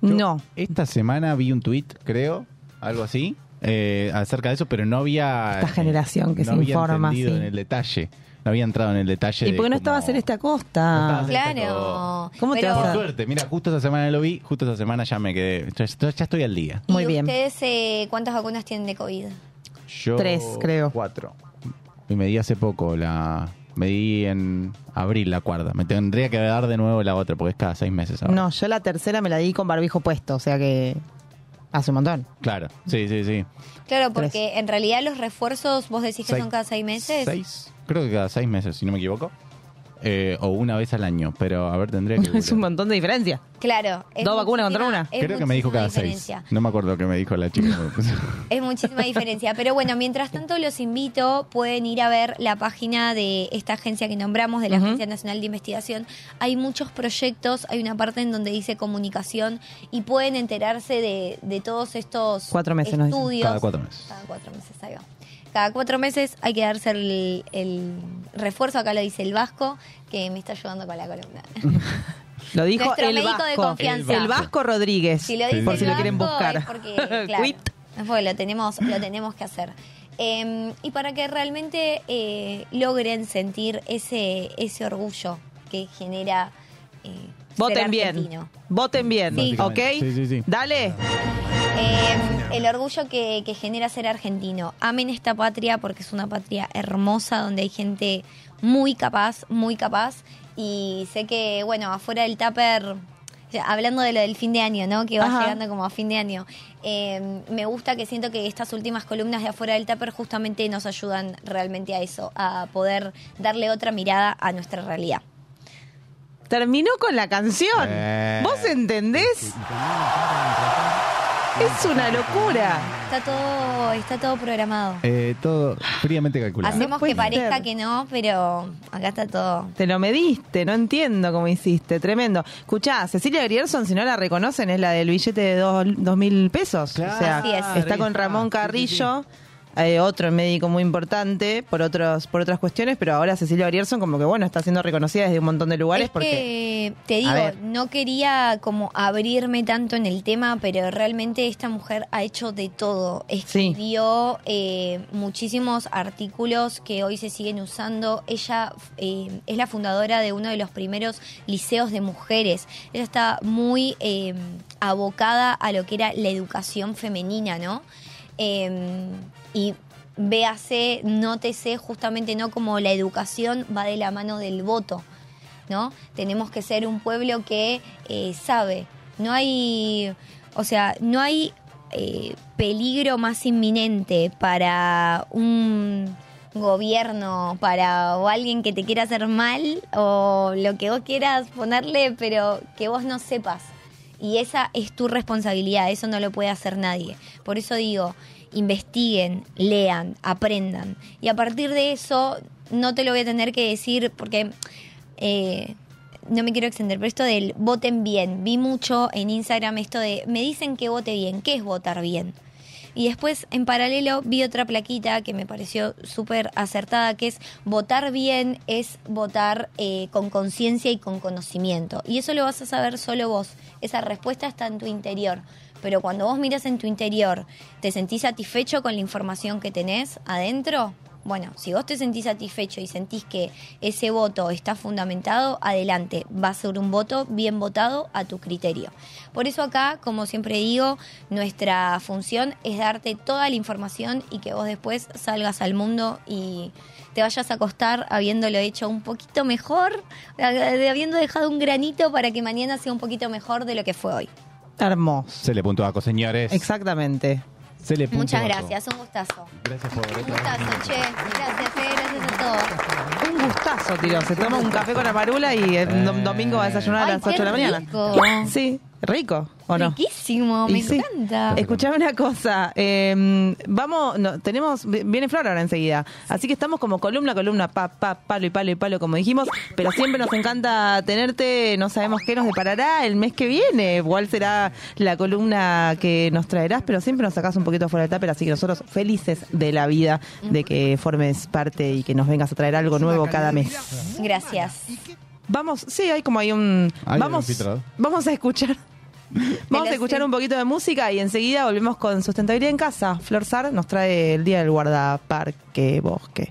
No. Esta semana vi un tweet, creo, algo así, eh, acerca de eso, pero no había. Esta generación que no se había informa, entendido sí. en el detalle. No había entrado en el detalle. ¿Y por qué no cómo- estaba Celeste Acosta? Claro. ¿Cómo te vas Por a- suerte, mira, justo esa semana lo vi, justo esa semana ya me quedé. Ya, ya estoy al día. Muy ¿Y bien. ustedes eh, cuántas vacunas tienen de COVID? Yo, Tres, creo. Cuatro. Y me di hace poco la. Me di en abril la cuarta. Me tendría que dar de nuevo la otra porque es cada seis meses ahora. No, yo la tercera me la di con barbijo puesto, o sea que hace un montón. Claro, sí, sí, sí. Claro, porque en realidad los refuerzos, vos decís que Seis. son cada seis meses. Seis, creo que cada seis meses, si no me equivoco. Eh, o una vez al año, pero a ver, tendría que. es un montón de diferencia. Claro. Dos vacunas contra una. Creo que me dijo cada seis. diferencia. No me acuerdo qué me dijo la chica. Es muchísima diferencia. Pero bueno, mientras tanto los invito, pueden ir a ver la página de esta agencia que nombramos, de la. Agencia Nacional de Investigación. Hay muchos proyectos, hay una parte en donde dice comunicación y pueden enterarse de, de todos estos Cuatro meses, estudios. Cada cuatro meses. Cada cuatro meses, ahí va. Cada cuatro meses hay que darse el, el refuerzo, acá lo dice el Vasco, que me está ayudando con la columna. Lo dijo Nuestro el médico de Vasco. confianza. El Vasco Rodríguez. Si lo dice por si lo quieren buscar. es porque, claro, Quit. es porque lo tenemos, lo tenemos que hacer. Eh, y para que realmente eh, logren sentir ese, ese orgullo que genera eh, ser Voten bien. Voten bien, Sí. ¿ok? Sí, sí, sí. Dale. Eh, el orgullo que, que genera ser argentino. Amen esta patria porque es una patria hermosa donde hay gente muy capaz, muy capaz. Y sé que, bueno, afuera del tupper hablando de lo del fin de año, ¿no? Que va Ajá. llegando como a fin de año. Eh, me gusta que siento que estas últimas columnas de afuera del tupper justamente nos ayudan realmente a eso, a poder darle otra mirada a nuestra realidad. Terminó con la canción. Eh. ¿Vos entendés? Es una locura. Está todo, está todo programado. Eh, todo fríamente calculado. Hacemos que parezca ser. que no, pero acá está todo. Te lo mediste, no entiendo cómo hiciste, tremendo. Escuchá, Cecilia Grierson, si no la reconocen, es la del billete de dos, dos mil pesos. o sea, Así es. está con Ramón Carrillo, eh, otro médico muy importante por otros por otras cuestiones, pero ahora Cecilia Grierson como que bueno, está siendo reconocida desde un montón de lugares Es porque que, te digo, no quería como abrirme tanto en el tema, pero realmente esta mujer ha hecho de todo. Escribió eh, muchísimos artículos que hoy se siguen usando. Ella eh, es la fundadora de uno de los primeros liceos de mujeres. Ella está muy eh, abocada a lo que era la educación femenina, ¿no? Y véase, nótese justamente no como la educación va de la mano del voto, ¿no? Tenemos que ser un pueblo que eh, sabe. No hay, o sea, no hay eh, peligro más inminente para un gobierno, para o alguien que te quiera hacer mal o lo que vos quieras ponerle, pero que vos no sepas. Y esa es tu responsabilidad, eso no lo puede hacer nadie. Por eso digo, investiguen, lean, aprendan. Y a partir de eso, no te lo voy a tener que decir porque eh, no me quiero extender, pero esto del voten bien. Vi mucho en Instagram esto de, me dicen que vote bien. ¿Qué es votar bien? Y después, en paralelo, vi otra plaquita que me pareció súper acertada, que es votar bien es votar eh, con conciencia y con conocimiento. Y eso lo vas a saber solo vos. Esa respuesta está en tu interior. Pero cuando vos miras en tu interior, ¿te sentís satisfecho con la información que tenés adentro? Bueno, si vos te sentís satisfecho y sentís que ese voto está fundamentado, adelante, va a ser un voto bien votado a tu criterio. Por eso acá, como siempre digo, nuestra función es darte toda la información y que vos después salgas al mundo y te vayas a acostar habiéndolo hecho un poquito mejor, habiendo dejado un granito para que mañana sea un poquito mejor de lo que fue hoy. Hermoso. Se le punto Aco, señores. Exactamente. Se le Muchas gracias, un gustazo. Gracias por Un gustazo, che. Gracias, Fe, gracias a todos. Un gustazo, tío. Se toma un café con la marula y el dom- domingo va a desayunar a Ay, las qué 8 de la mañana. rico. Sí, rico, ¿o no? Riquísimo, me sí. encanta. Escuchame una cosa, eh, vamos, no, tenemos, viene Flor ahora enseguida, así que estamos como columna, columna, pa, pa, palo y palo y palo, como dijimos, pero siempre nos encanta tenerte, no sabemos qué nos deparará el mes que viene, cuál será la columna que nos traerás, pero siempre nos sacás un poquito fuera del tupper, así que nosotros felices de la vida, de que formes parte y que nos vengas a traer algo nuevo cada mes. Gracias. Vamos, sí, hay como hay un... Hay vamos, un vamos a escuchar... Vamos a escuchar un poquito de música y enseguida volvemos con Sustentabilidad en Casa. Flor Sar nos trae el Día del Guardaparque Bosque.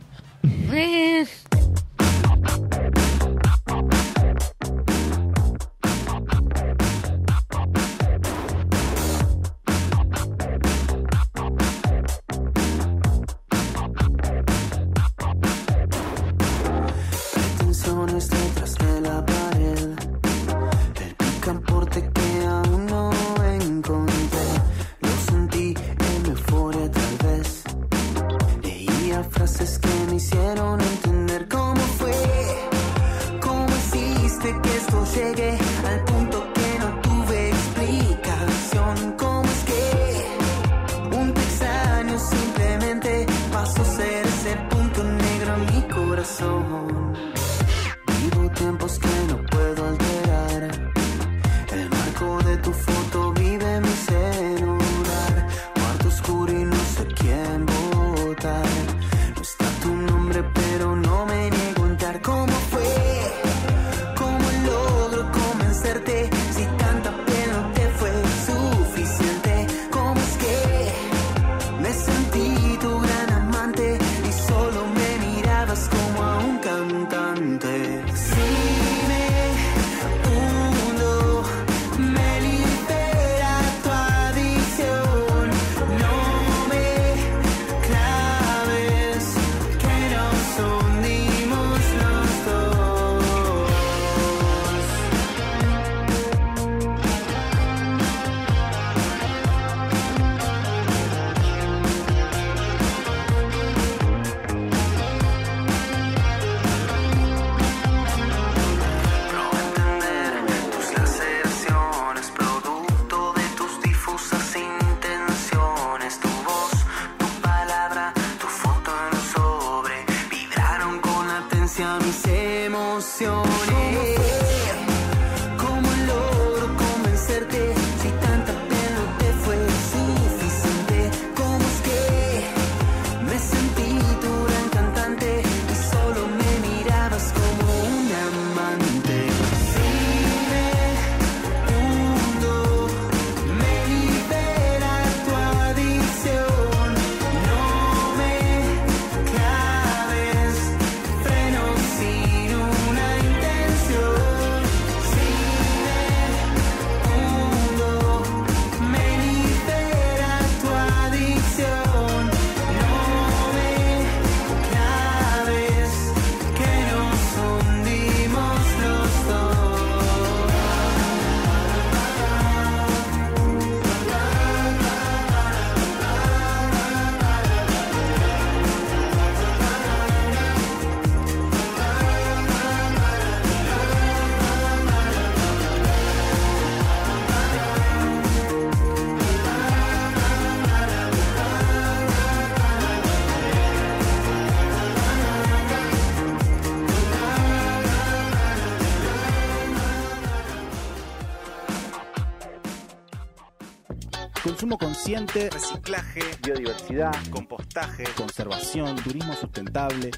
Reciclaje, biodiversidad, compostaje, conservación, turismo sustentable.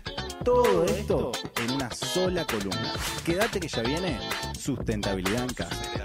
Todo esto en una sola columna. Quédate que ya viene sustentabilidad en casa.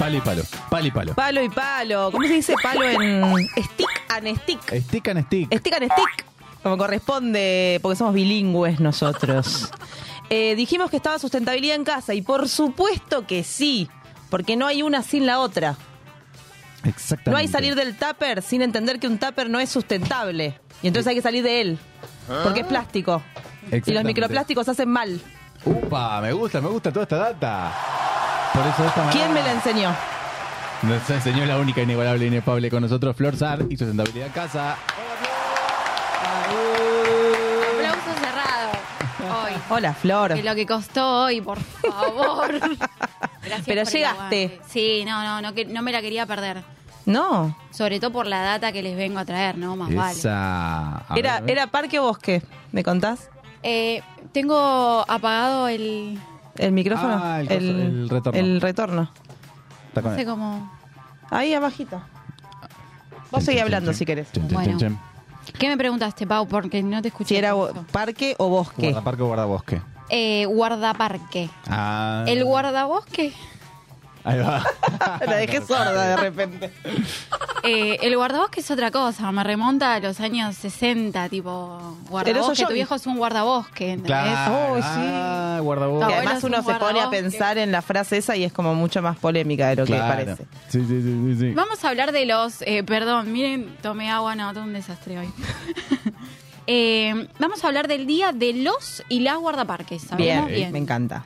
Palo y palo. Palo y palo. Palo y palo. ¿Cómo se dice palo en stick and stick? Stick and stick. Stick and stick. Como corresponde, porque somos bilingües nosotros. Eh, dijimos que estaba sustentabilidad en casa y por supuesto que sí, porque no hay una sin la otra. Exactamente. No hay salir del tupper sin entender que un tupper no es sustentable. Y entonces hay que salir de él, porque es plástico. Y los microplásticos hacen mal. Upa, me gusta, me gusta toda esta data. Por eso de esta manera ¿Quién me la enseñó? nos enseñó la única inigualable e inefable con nosotros, Flor Sar y sustentabilidad en casa. Aplauso cerrado. Hoy. Hola, Flor. Que lo que costó hoy, por favor. Gracias Pero por el llegaste. aguante. Sí, no, no, no, que, no me la quería perder. No. Sobre todo por la data que les vengo a traer, ¿no? Más vale. Esa. a ¿Era, ver, a ver. ¿Era parque o bosque? ¿Me contás? Eh, tengo apagado el. ¿El micrófono? Ah, el retorno. el retorno. Está con No sé cómo. Ahí abajito. Vos seguí hablando si querés. Bueno. ¿Qué me preguntaste, Pau? Porque no te escuché. Si era parque o bosque. Guardaparque o guardabosque. Eh, guardaparque. Ah. El guardabosque. Ahí va. La dejé sorda de repente. Eh, el guardabosque es otra cosa, me remonta a los años 60, tipo guardabosque, yo. tu viejo es un guardabosque, ¿entendés? Claro. Oh, sí. Ah, guardabosque. Que además un uno se pone a pensar en la frase esa y es como mucho más polémica de lo que parece. Sí, sí, sí, sí, sí. Vamos a hablar de los, eh, perdón, miren, tomé agua, no, todo un desastre hoy. Eh, vamos a hablar del día de los y las guardaparques, ¿sabemos? Bien, me encanta.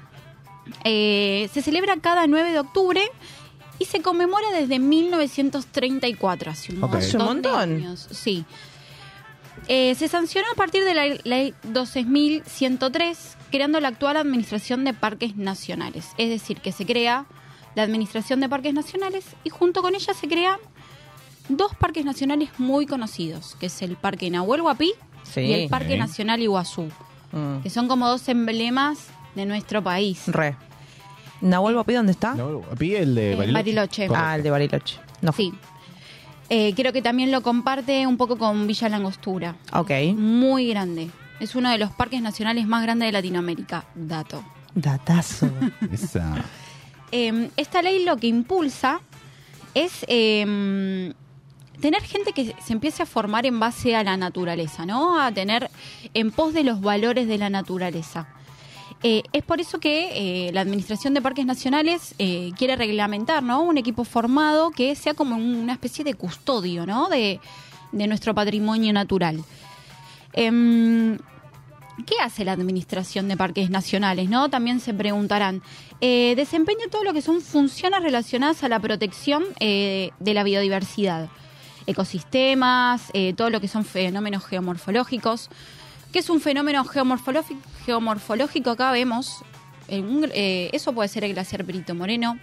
Eh, se celebra cada 9 de octubre y se conmemora desde 1934, hace un Ok. montón, Hace un montón. de años. Sí. Eh, se sancionó a partir de la ley 12.103, creando la actual Administración de Parques Nacionales. Es decir, que se crea la Administración de Parques Nacionales y junto con ella se crean dos parques nacionales muy conocidos, que es el Parque Nahuel Huapi Sí. y el Parque Sí. Nacional Iguazú, Mm. que son como dos emblemas de nuestro país. Re. ¿Nahuel Guapi dónde está? No, pide el de Eh, Bariloche. Bariloche. Correcto. Ah, el de Bariloche. No. Sí. Eh, creo que también lo comparte un poco con Villa Langostura. Ok. Muy grande. Es uno de los parques nacionales más grandes de Latinoamérica. Dato. Datazo. Esa. Eh, esta ley lo que impulsa es eh, tener gente que se empiece a formar en base a la naturaleza, ¿no? A tener en pos de los valores de la naturaleza. Eh, es por eso que eh, la Administración de Parques Nacionales eh, quiere reglamentar ¿no? un equipo formado que sea como una especie de custodio ¿no? de, de nuestro patrimonio natural. Em, ¿qué hace la Administración de Parques Nacionales? ¿no? También se preguntarán. Desempeña todo lo que son funciones relacionadas a la protección de la biodiversidad, ecosistemas, todo lo que son fenómenos geomorfológicos. ¿Qué es un fenómeno geomorfológico? Acá vemos, un- eh, eso puede ser el glaciar Perito Moreno,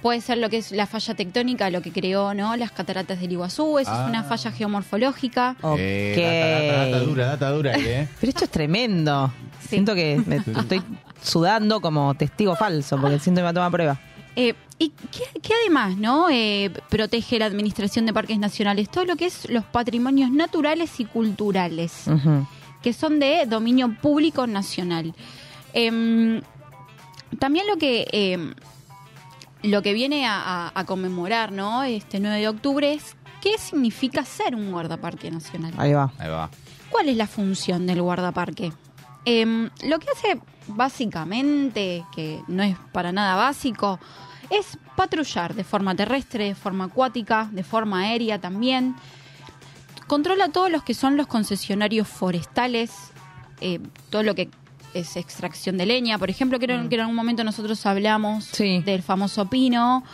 puede ser lo que es la falla tectónica, lo que creó no las cataratas del Iguazú, eso Ah. es una falla geomorfológica. Eh, data, data, data dura, data dura ¿eh? Pero esto es tremendo. Siento que me estoy sudando como testigo falso porque siento que me va a tomar prueba. Eh, ¿Y qué, qué además no eh, protege la Administración de Parques Nacionales? Todo lo que es los patrimonios naturales y culturales, Ujú. Que son de dominio público nacional. Em, también lo que em, lo que viene a, a- a conmemorar ¿no? este 9 de octubre es qué significa ser un guardaparque nacional. Ahí va. Ahí va. ¿Cuál es la función del guardaparque? Em, lo que hace básicamente, que no es para nada básico, es patrullar de forma terrestre, de forma acuática, de forma aérea también. Controla todos los que son los concesionarios forestales, eh, todo lo que es extracción de leña. Por ejemplo, creo que en algún momento nosotros hablamos del famoso pino,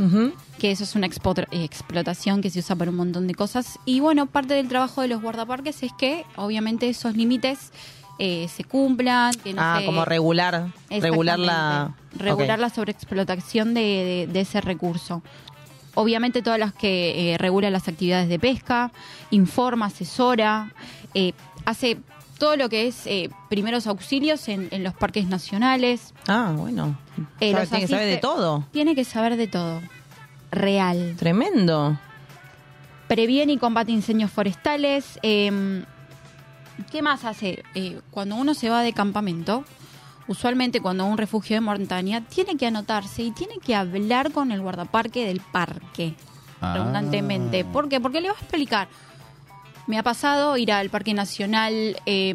que eso es una explotación que se usa para un montón de cosas. Y bueno, parte del trabajo de los guardaparques es que obviamente esos límites eh, se cumplan. Que no Ah, se- como regular, regular la... Regular la sobreexplotación de, de- de ese recurso. Obviamente todas las que eh, regulan las actividades de pesca, informa, asesora, eh, hace todo lo que es eh, primeros auxilios en, en los parques nacionales. Ah, bueno. Eh, Sabe- tiene que saber de todo. Tiene que saber de todo. Real. Tremendo. Previene y combate incendios forestales. eh, ¿Qué más hace? Cuando uno se va de campamento, usualmente cuando un refugio de montaña, tiene que anotarse y tiene que hablar con el guardaparque del parque. Ah. Redundantemente. ¿Por qué? Porque le va a explicar. Me ha pasado ir al Parque Nacional. eh,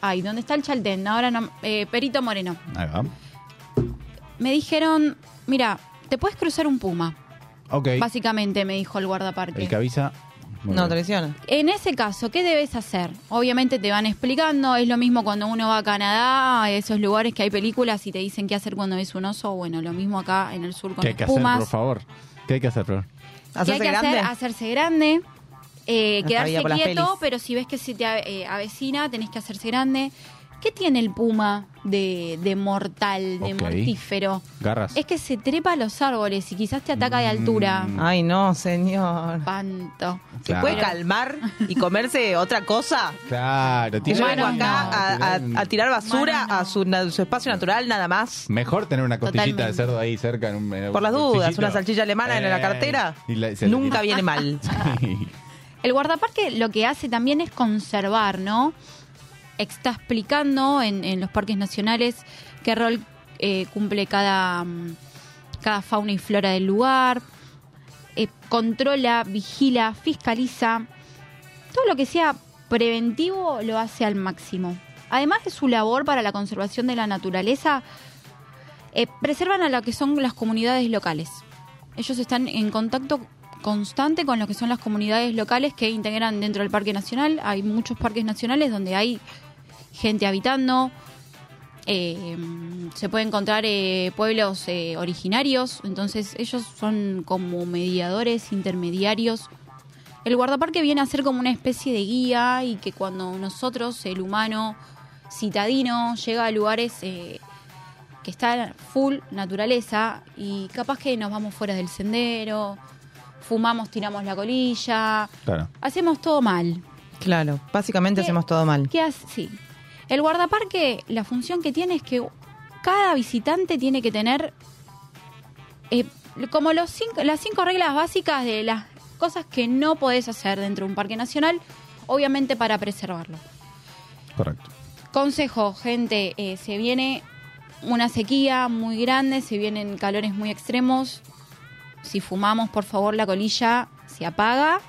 ay, ¿dónde está el Chaltén? Ahora no. eh, Perito Moreno. Ahí va. Me dijeron, mira, te puedes cruzar un puma. Ok. Básicamente me dijo el guardaparque. El que avisa. Muy No, bien. traiciona. En ese caso, ¿qué debes hacer? Obviamente te van explicando, es lo mismo cuando uno va a Canadá, a esos lugares que hay películas y te dicen qué hacer cuando ves un oso, bueno, lo mismo acá en el sur con ¿Qué hay los que hacer, por favor? ¿Qué hay que hacer, Flor? ¿Qué hay que hacer? Hacerse grande, eh, quedarse por quieto, pero si ves que se te ave- eh, avecina, tenés que hacerse grande. ¿Qué tiene el puma de, de mortal, de mortífero? Garras. Es que se trepa a los árboles y quizás te ataca de altura. Ay, no, señor. Espanto. ¿Se Claro. puede calmar y comerse otra cosa? Claro, tiene- acá a, a- a tirar basura a su, espacio natural nada más. Mejor tener una costillita de cerdo ahí cerca. En un, en Por las dudas, una salchicha alemana en la Eh, cartera y la- se- nunca viene mal. Sí. El guardaparque lo que hace también es conservar, ¿no? Está explicando en, en los parques nacionales qué rol eh, cumple cada, mm, cada fauna y flora del lugar, eh, controla, vigila, fiscaliza. Todo lo que sea preventivo lo hace al máximo. Además de su labor para la conservación de la naturaleza, eh, preservan a lo que son las comunidades locales. Ellos están en contacto constante con lo que son las comunidades locales que integran dentro del Parque Nacional. Hay muchos parques nacionales donde hay gente habitando. Eh, se puede encontrar eh, pueblos eh, originarios, entonces ellos son como mediadores, intermediarios. El guardaparque viene a ser como una especie de guía y que cuando nosotros, el humano citadino, llega a lugares eh, que está full naturaleza y capaz que nos vamos fuera del sendero, fumamos, tiramos la colilla, Claro. hacemos todo mal. Claro, básicamente ¿Qué- hacemos todo mal. ¿Qué hace? Sí. El guardaparque, la función que tiene es que cada visitante tiene que tener eh, como los cinco, las cinco reglas básicas de las cosas que no podés hacer dentro de un parque nacional, obviamente para preservarlo. Correcto. Consejo, gente, eh, se viene una sequía muy grande, se vienen calores muy extremos. Si fumamos, por favor, la colilla se apaga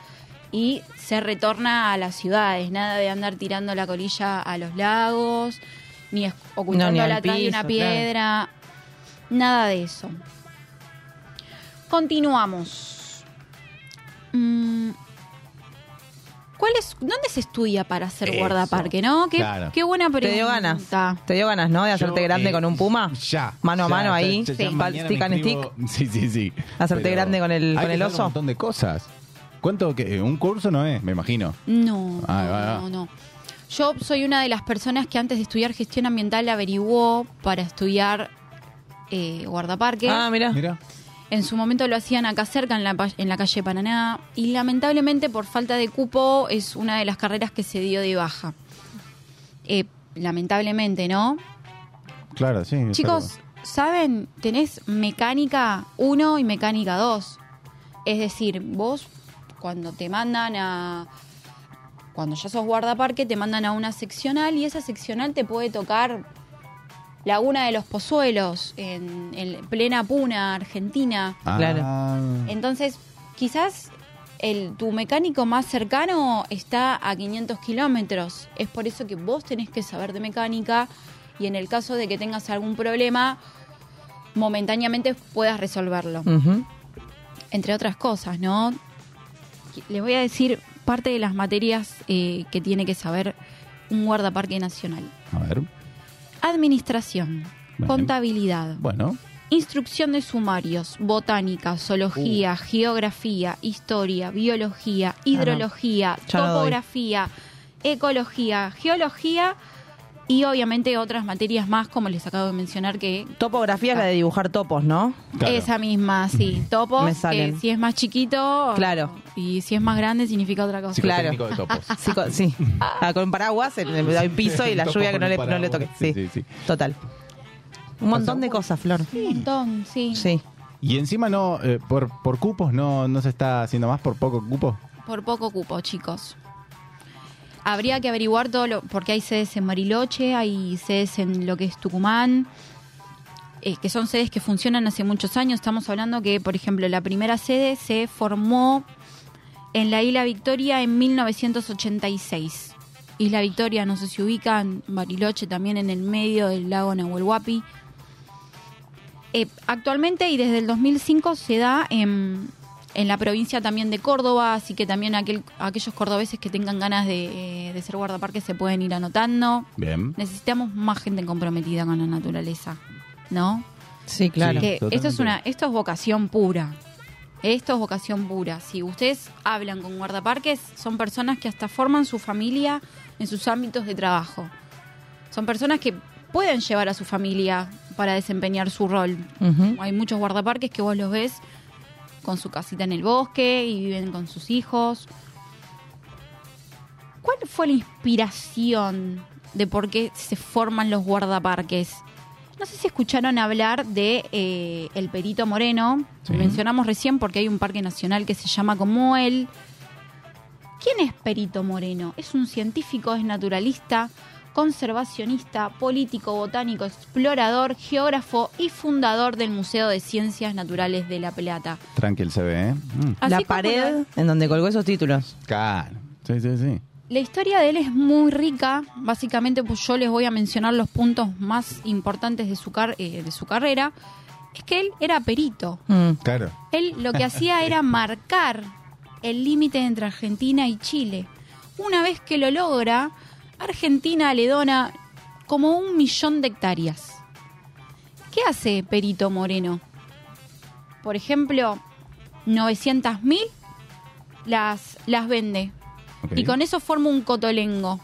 y se retorna a las ciudades. Nada de andar tirando la colilla a los lagos, ni ocultándola al atrás de una piedra. Nada de eso. Continuamos. Mm, ¿Cuál es, ¿Dónde se estudia para ser Eso. guardaparque, no? Qué, Claro. qué buena pregunta. Te dio ganas. Te dio ganas, ¿no? De hacerte Yo, grande eh, con un puma. Ya. Mano a Ya, mano ya, ahí. ya, ya Sí. Stick and inscribo. Sí, sí, sí. Hacerte grande con el- hay con que el hacer oso. Un montón de cosas. ¿Cuánto? que Un curso no es, me imagino. No, Ah, va, va. no, no. Yo soy una de las personas que antes de estudiar gestión ambiental averiguó para estudiar eh, guardaparque. Ah, mira. Mira. En su momento lo hacían acá cerca, en la, en la calle Paraná. Y lamentablemente, por falta de cupo, es una de las carreras que se dio de baja. Eh, lamentablemente, ¿no? Claro, sí. Chicos, ¿saben? Tenés mecánica 1 y mecánica 2. Es decir, vos cuando te mandan a... Cuando ya sos guardaparque, te mandan a una seccional y esa seccional te puede tocar Laguna de los Pozuelos, en, en plena Puna, Argentina. Ah, Entonces, quizás el, tu mecánico más cercano está a 500 kilómetros. Es por eso que vos tenés que saber de mecánica y en el caso de que tengas algún problema, momentáneamente puedas resolverlo. Entre otras cosas, ¿no? Les voy a decir parte de las materias eh, que tiene que saber un guardaparque nacional. A ver. Administración, Bien. contabilidad, Bueno. Instrucción de sumarios, botánica, zoología, geografía, historia, biología, hidrología, no topografía, ecología, geología y obviamente otras materias más como les acabo de mencionar que Topografía es la de dibujar topos, ¿no? esa misma, sí, topos, Me que si es más chiquito Claro. y si es más grande significa otra cosa. Claro. Psicotécnico de topos. Psico- sí. Ah, con paraguas, en el, el piso y la lluvia que con no le, no le paraguas. toque. Sí, Sí, sí, sí. Total. Un montón de cosas, Flor. Un montón, sí. Sí. Y encima no, eh, por, por cupos no, no se está haciendo más por poco cupo. Por poco cupo, chicos. Habría que averiguar todo lo, porque hay sedes en Bariloche, hay sedes en lo que es Tucumán, eh, que son sedes que funcionan hace muchos años. Estamos hablando que, por ejemplo, la primera sede se formó en la Isla Victoria en 1986. Isla Victoria, no sé si ubican, Bariloche también en el medio del lago Nahuel Huapi. Eh, actualmente y desde el 2005 se da en, en la provincia también de Córdoba, así que también aquel, aquellos cordobeses que tengan ganas de, de ser guardaparques se pueden ir anotando. Bien. Necesitamos más gente comprometida con la naturaleza, ¿no? Sí, claro. Que esto es una, esto es vocación pura. Esto es vocación pura. Si ustedes hablan con guardaparques, son personas que hasta forman su familia en sus ámbitos de trabajo. Son personas que pueden llevar a su familia para desempeñar su rol. Hay muchos guardaparques que vos los ves con su casita en el bosque y viven con sus hijos. ¿Cuál fue la inspiración de por qué se forman los guardaparques? No sé si escucharon hablar de eh, el Perito Moreno. Sí. Mencionamos recién porque hay un parque nacional que se llama como él. ¿Quién es Perito Moreno? Es un científico, es naturalista, conservacionista, político, botánico, explorador, geógrafo y fundador del Museo de Ciencias Naturales de La Plata. Tranquil se ve, ¿eh? Mm. La pared en donde colgó esos títulos. Claro. Sí, sí, sí. La historia de él es muy rica. Básicamente, pues yo les voy a mencionar los puntos más importantes de su, car- eh, de su carrera. Es que él era perito. Mm. Claro. Él lo que hacía era marcar el límite entre Argentina y Chile. Una vez que lo logra, Argentina le dona como un millón de hectáreas. ¿Qué hace Perito Moreno? Por ejemplo, 900.000 las, las vende. Y con eso forma un cotolengo.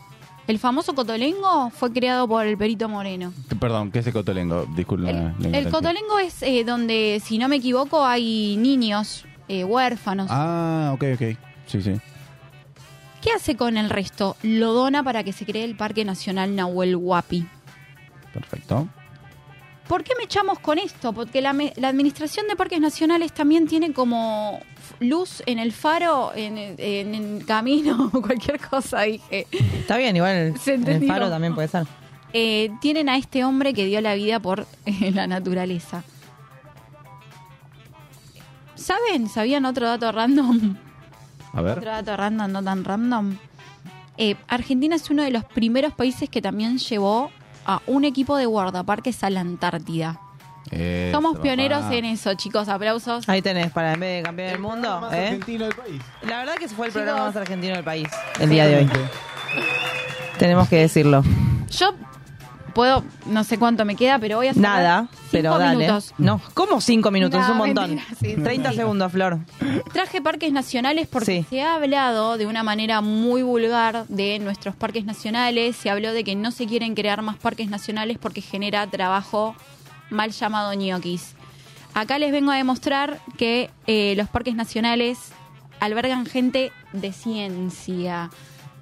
El famoso cotolengo fue creado por el Perito Moreno. Perdón, ¿qué es el cotolengo? Disculpa. El ignorancia. cotolengo es eh, donde, si no me equivoco, hay niños eh, huérfanos. Ah, ok, ok. Sí, sí. ¿Qué hace con el resto? Lo dona para que se cree el Parque Nacional Nahuel Huapi. Perfecto. ¿Por qué me echamos con esto? Porque la, Administración de Parques Nacionales también tiene como luz en el faro, en, el- en el camino, cualquier cosa, dije. Está bien, igual Se el faro también puede ser. Eh, tienen a este hombre que dio la vida por eh, la naturaleza. ¿Saben? ¿Sabían otro dato random? A ver. Otro dato random, no tan random. Eh, Argentina es uno de los primeros países que también llevó a un equipo de guardaparques a la Antártida. Eso, Somos papá. pioneros en eso, chicos. Aplausos. Ahí tenés, para en vez de campeón del mundo. Más ¿eh? argentino del país. La verdad que ese fue el Chicos. programa más argentino del país el día de hoy. Tenemos que decirlo. Yo puedo, no sé cuánto me queda, pero voy a hacer Nada, pero dale. minutos. No, ¿cómo cinco minutos? Es un montón. mentira, sí, 30 sí. segundos, Flor. Traje parques nacionales porque Sí. se ha hablado de una manera muy vulgar de nuestros parques nacionales. Se habló de que no se quieren crear más parques nacionales porque genera trabajo mal llamado ñoquis. Acá les vengo a demostrar que eh, los parques nacionales albergan gente de ciencia.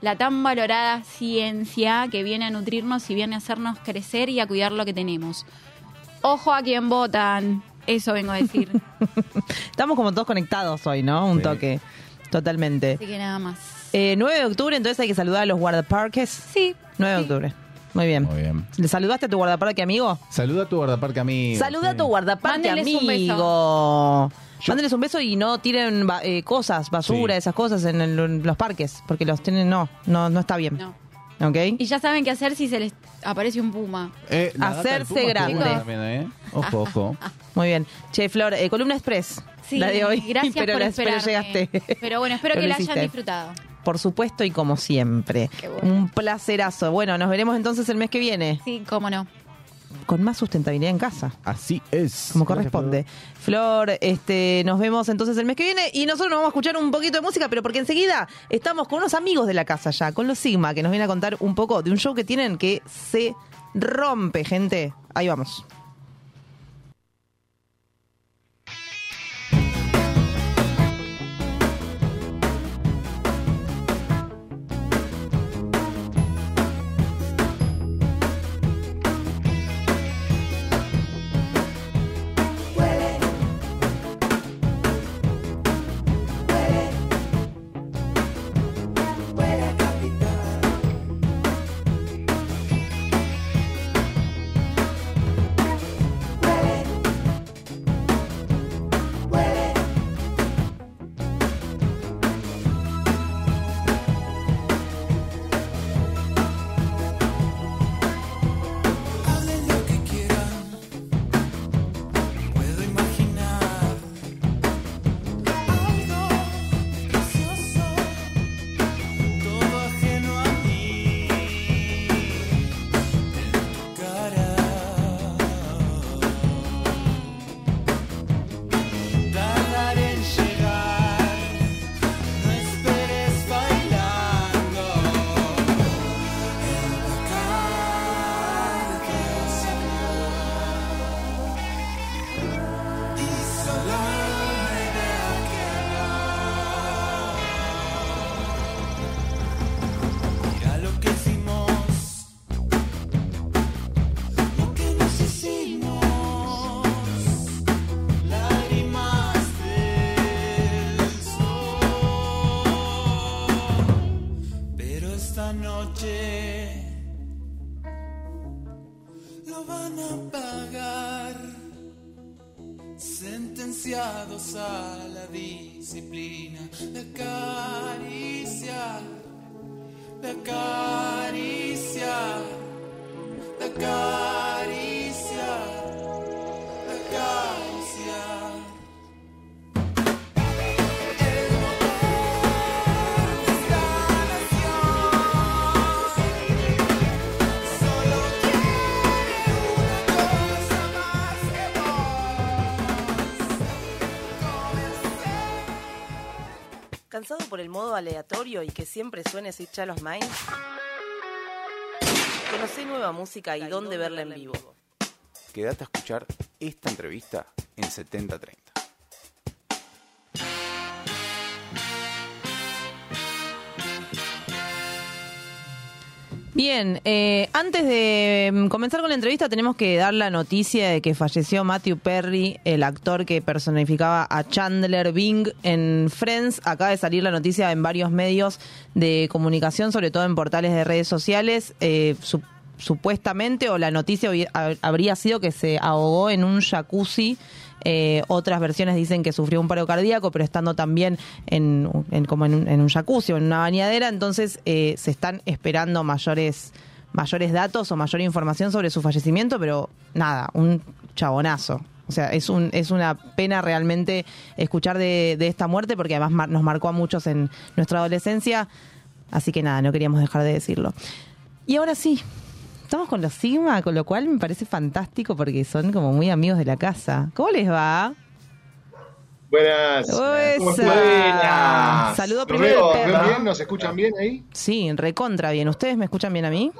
La tan valorada ciencia que viene a nutrirnos y viene a hacernos crecer y a cuidar lo que tenemos. Ojo a quien votan. Eso vengo a decir. Estamos como todos conectados hoy, ¿no? Un Sí. toque. Totalmente. Así que nada más. Eh, 9 de octubre, entonces hay que saludar a los guardaparques. Sí. 9 de octubre. Muy bien. Muy bien. ¿Le saludaste a tu guardaparque amigo? Saluda a tu guardaparque amigo. Saluda a tu guardaparque Mándeles un amigo. Mándeles un beso y no tiren eh, cosas, basura, Sí. esas cosas en el- los parques, porque los tienen, no, no, no está bien. No. ¿Ok? Y ya saben qué hacer si se les aparece un puma. Eh, la data del Hacerse Puma estuvo grande. también, ¿eh? Ojo, ojo. Muy bien. Che, Flor, eh, columna express. Sí, la de hoy. gracias pero, por la- pero esperarme. llegaste. Pero bueno, espero Pero que lo la hayan hiciste. disfrutado. Por supuesto y como siempre. Qué bueno. Un placerazo. Bueno, nos veremos entonces el mes que viene. Sí, cómo no. Con más sustentabilidad en casa. Así es. Como Gracias, corresponde. Flor, este, nos vemos entonces el mes que viene y nosotros nos vamos a escuchar un poquito de música, pero porque enseguida estamos con unos amigos de la casa ya, con los Sigma, que nos vienen a contar un poco de un show que tienen que se rompe, gente. Ahí vamos. A la disciplina de acariciar, aleatorio y que siempre suene Child of Mine? Conocé nueva música y dónde verla en vivo. Quédate a escuchar esta entrevista en 7030. Bien, eh, antes de mm, comenzar con la entrevista tenemos que dar la noticia de que falleció Matthew Perry, el actor que personificaba a Chandler Bing en Friends. Acaba de salir la noticia en varios medios de comunicación, sobre todo en portales de redes sociales. Eh, su- supuestamente, o la noticia habría sido que se ahogó en un jacuzzi. Eh, otras versiones dicen que sufrió un paro cardíaco, pero estando también en, en- como en un, en jacuzzi o en una bañadera, entonces eh, se están esperando mayores mayores datos o mayor información sobre su fallecimiento, pero nada, un chabonazo. O sea, es, un, es una pena realmente escuchar de, de esta muerte porque además nos marcó a muchos en nuestra adolescencia. Así que nada, no queríamos dejar de decirlo. Y ahora sí, estamos con los Sigma, con lo cual me parece fantástico porque son como muy amigos de la casa. ¿Cómo les va? Buenas. ¿Cómo Esa. están? Saludo ¿Nos primero veo- al ¿ven perro. bien? ¿Nos escuchan bien ahí? Sí, recontra bien. ¿Ustedes me escuchan bien a mí?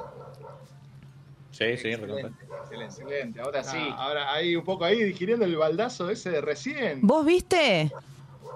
Sí, sí, recontra. Excelente, excelente. Ahora sí. ahora ahí un poco ahí digiriendo el baldazo ese de recién. ¿Vos viste?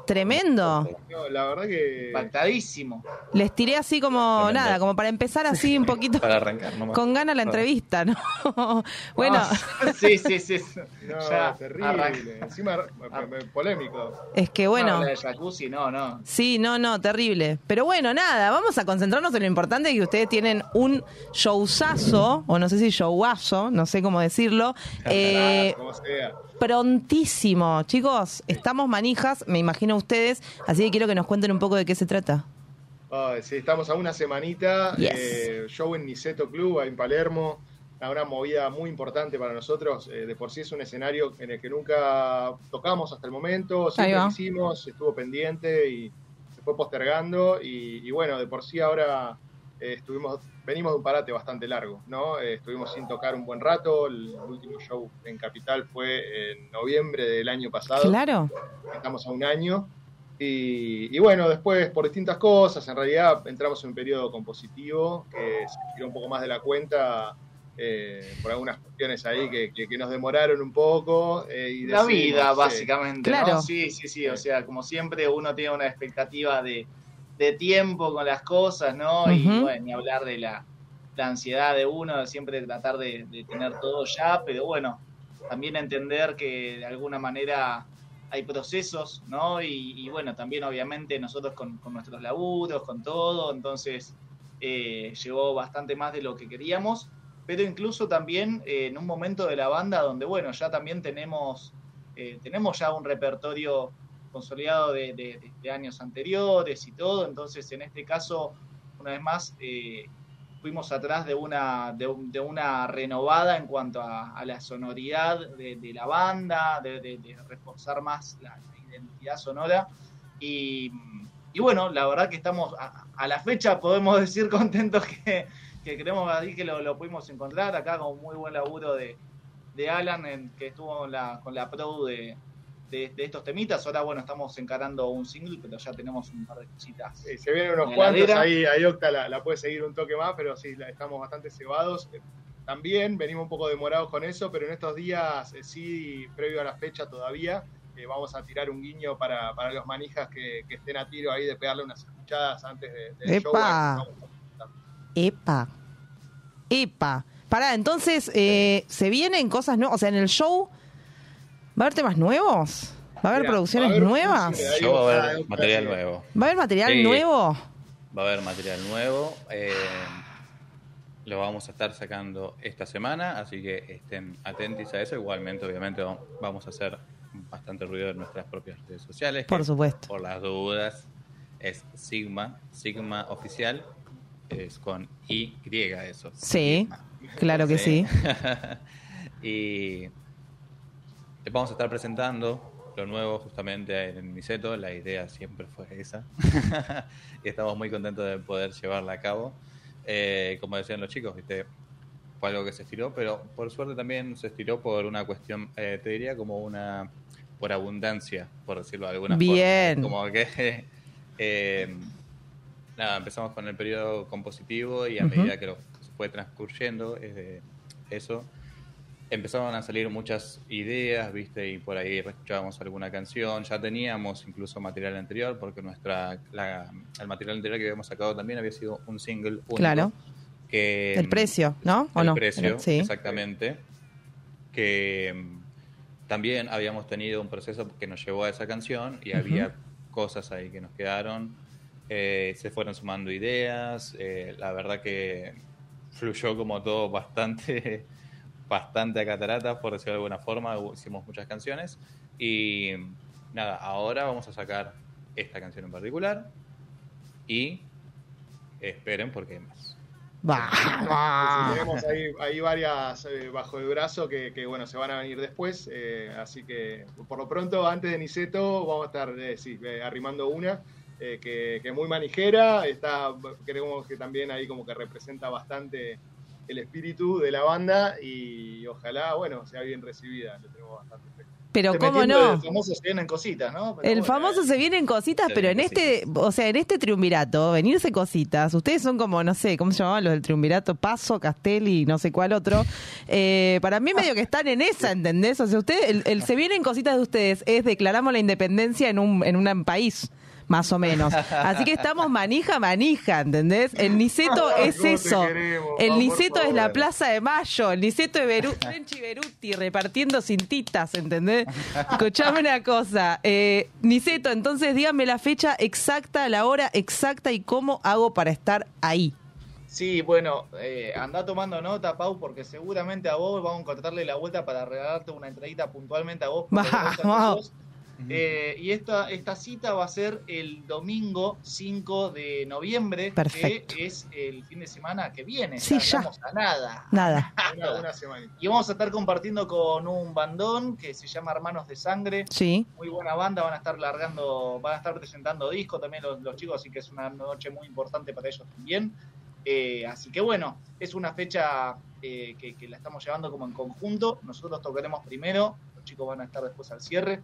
Tremendo. No, la verdad que. Impactadísimo. Les tiré así como Tremendo. nada, como para empezar así un poquito Para arrancar nomás. con ganas la entrevista, ¿no? bueno, Ah, sí, sí, sí. No, Ya, terrible. arranca. Encima me- me- polémico. es que bueno. No, la de jacuzzi, no, no. Sí, no, no, terrible. Pero bueno, nada, vamos a concentrarnos en lo importante que ustedes tienen un showzazo, o no sé si showazo, no sé cómo decirlo, eh, Como sea. Prontísimo. Chicos, estamos manijas, me imagino ustedes, así que quiero que nos cuenten un poco de qué se trata. Ay, sí, estamos a una semanita. Yes. eh, show en Niceto Club, ahí en Palermo. Una movida muy importante para nosotros. eh, de por sí es un escenario en el que nunca tocamos hasta el momento. Siempre lo hicimos, estuvo pendiente y se fue postergando. Y, y bueno, de por sí ahora eh, estuvimos, venimos de un parate bastante largo, ¿no? Eh, estuvimos sin tocar un buen rato. El último show en Capital fue en noviembre del año pasado Claro. estamos a un año. Y, y bueno, después por distintas cosas, en realidad entramos en un periodo compositivo que se tiró un poco más de la cuenta eh, por algunas cuestiones ahí que, que- que nos demoraron un poco. eh, y La vida, sí. básicamente, Claro. ¿no? Sí, sí, sí. O sea, como siempre, uno tiene una expectativa de, de tiempo con las cosas, ¿no? Y bueno, ni hablar de la, la ansiedad de uno, de siempre tratar de, de tener todo ya, pero bueno, también entender que de alguna manera hay procesos, ¿no? Y, y bueno, también obviamente nosotros con, con nuestros laburos, con todo, entonces eh, llevó bastante más de lo que queríamos, pero incluso también eh, en un momento de la banda donde, bueno, ya también tenemos, eh, tenemos ya un repertorio consolidado de, años anteriores y todo, entonces en este caso, una vez más, eh, fuimos atrás de una, de, un- de una renovada en cuanto a, la sonoridad de, la banda, de, reforzar más la, identidad sonora. Y, bueno, la verdad que estamos, a, la fecha podemos decir contentos que, que creemos que lo, pudimos encontrar acá con muy buen laburo de, de Alan, que estuvo la, con la pro de, de, de estos temitas. Ahora, bueno, estamos encarando un single, pero ya tenemos un par de cositas. Sí, se vienen unos cuantos, ahí, ahí Octa la, la puede seguir un toque más, pero sí, la- estamos bastante cebados. Eh, También venimos un poco demorados con eso, pero en estos días, eh, sí, previo a la fecha todavía, eh, vamos a tirar un guiño para, para los manijas que, que estén a tiro ahí de pegarle unas escuchadas antes de, del show. ¡Epa! Vamos Epa. Epa. Pará, entonces, eh, ¿se vienen cosas nuevas? O sea, en el show, ¿va a haber temas nuevos? ¿Va a haber Mira, producciones va a haber un nuevas? Yo va a haber material nuevo. ¿Va a haber material Sí. nuevo? Va a haber material nuevo. eh, lo vamos a estar sacando esta semana, así que estén atentos a eso. Igualmente, obviamente, va- vamos a hacer bastante ruido en nuestras propias redes sociales. Por supuesto. Por las dudas, es Sigma, Sigma Oficial, es con Y eso. Sí, claro que sí. y te vamos a estar presentando lo nuevo justamente en Niceto. La idea siempre fue esa. y estamos muy contentos de poder llevarla a cabo. Eh, como decían los chicos, ¿viste? fue algo que se estiró, pero por suerte también se estiró por una cuestión, eh, te diría como una, por abundancia, por decirlo de alguna Bien. forma. Como que, eh, nada, empezamos con el periodo compositivo y a Ujú. medida que lo fue transcurriendo eso, empezaron a salir muchas ideas, ¿viste? Y por ahí escuchábamos alguna canción. Ya teníamos incluso material anterior, porque nuestra la- el material anterior que habíamos sacado también había sido un single único. Claro. Que, El precio, ¿no? ¿O el no? precio, Sí. exactamente. Que mm, también habíamos tenido un proceso que nos llevó a esa canción y había cosas ahí que nos quedaron. Eh, se fueron sumando ideas. eh, la verdad que fluyó como todo bastante, bastante a cataratas, por decirlo de alguna forma. Hicimos muchas canciones. Y nada, ahora vamos a sacar esta canción en particular. Y esperen porque hay más. Sí, tenemos ahí, ahí varias eh, bajo el brazo que, que, bueno, se van a venir después. eh, así que, por lo pronto, antes de Niceto, vamos a estar eh, sí, eh, arrimando una eh, que, que muy manijera. Está, creemos que también ahí como que representa bastante el espíritu de la banda y ojalá, bueno, sea bien recibida. Le tenemos bastante fe. Pero cómo no. El famoso se vienen cositas, ¿no? Pero El bueno, famoso se vienen cositas, Se pero en vienen este, o sea, en este triunvirato, venirse cositas, ustedes son como, no sé, ¿cómo se llamaban los del triunvirato? Paso, Castelli, no sé cuál otro. Eh, para mí medio que están en esa, ¿entendés? O sea, ustedes, el, el se vienen cositas de ustedes es declaramos la independencia en un, en un país. Más o menos. Así que estamos manija, manija, ¿entendés? El Niceto es eso. queremos, El Niceto es la. Plaza de Mayo. El Niceto de Beru Frenchi Beruti repartiendo cintitas, ¿entendés? Escuchame una cosa. Eh, Niceto, entonces dígame la fecha exacta, la hora exacta y cómo hago para estar ahí. Sí, bueno, eh, anda tomando nota, Pau, porque seguramente a vos vamos a encontrarle la vuelta para regalarte una entradita puntualmente a vos. 90 Vamos. pesos. Eh, y esta, esta cita va a ser el domingo 5 de noviembre, Perfecto. que es el fin de semana que viene. Sí, ya. a nada. Nada. Una, una semanita. Y vamos a estar compartiendo con un bandón que se llama Hermanos de Sangre. Sí. Muy buena banda, van a estar largando, van a estar presentando disco también los, los chicos, así que es una noche muy importante para ellos también. Eh, así que bueno, es una fecha eh, que, que la estamos llevando como en conjunto. Nosotros tocaremos primero, los chicos van a estar después al cierre.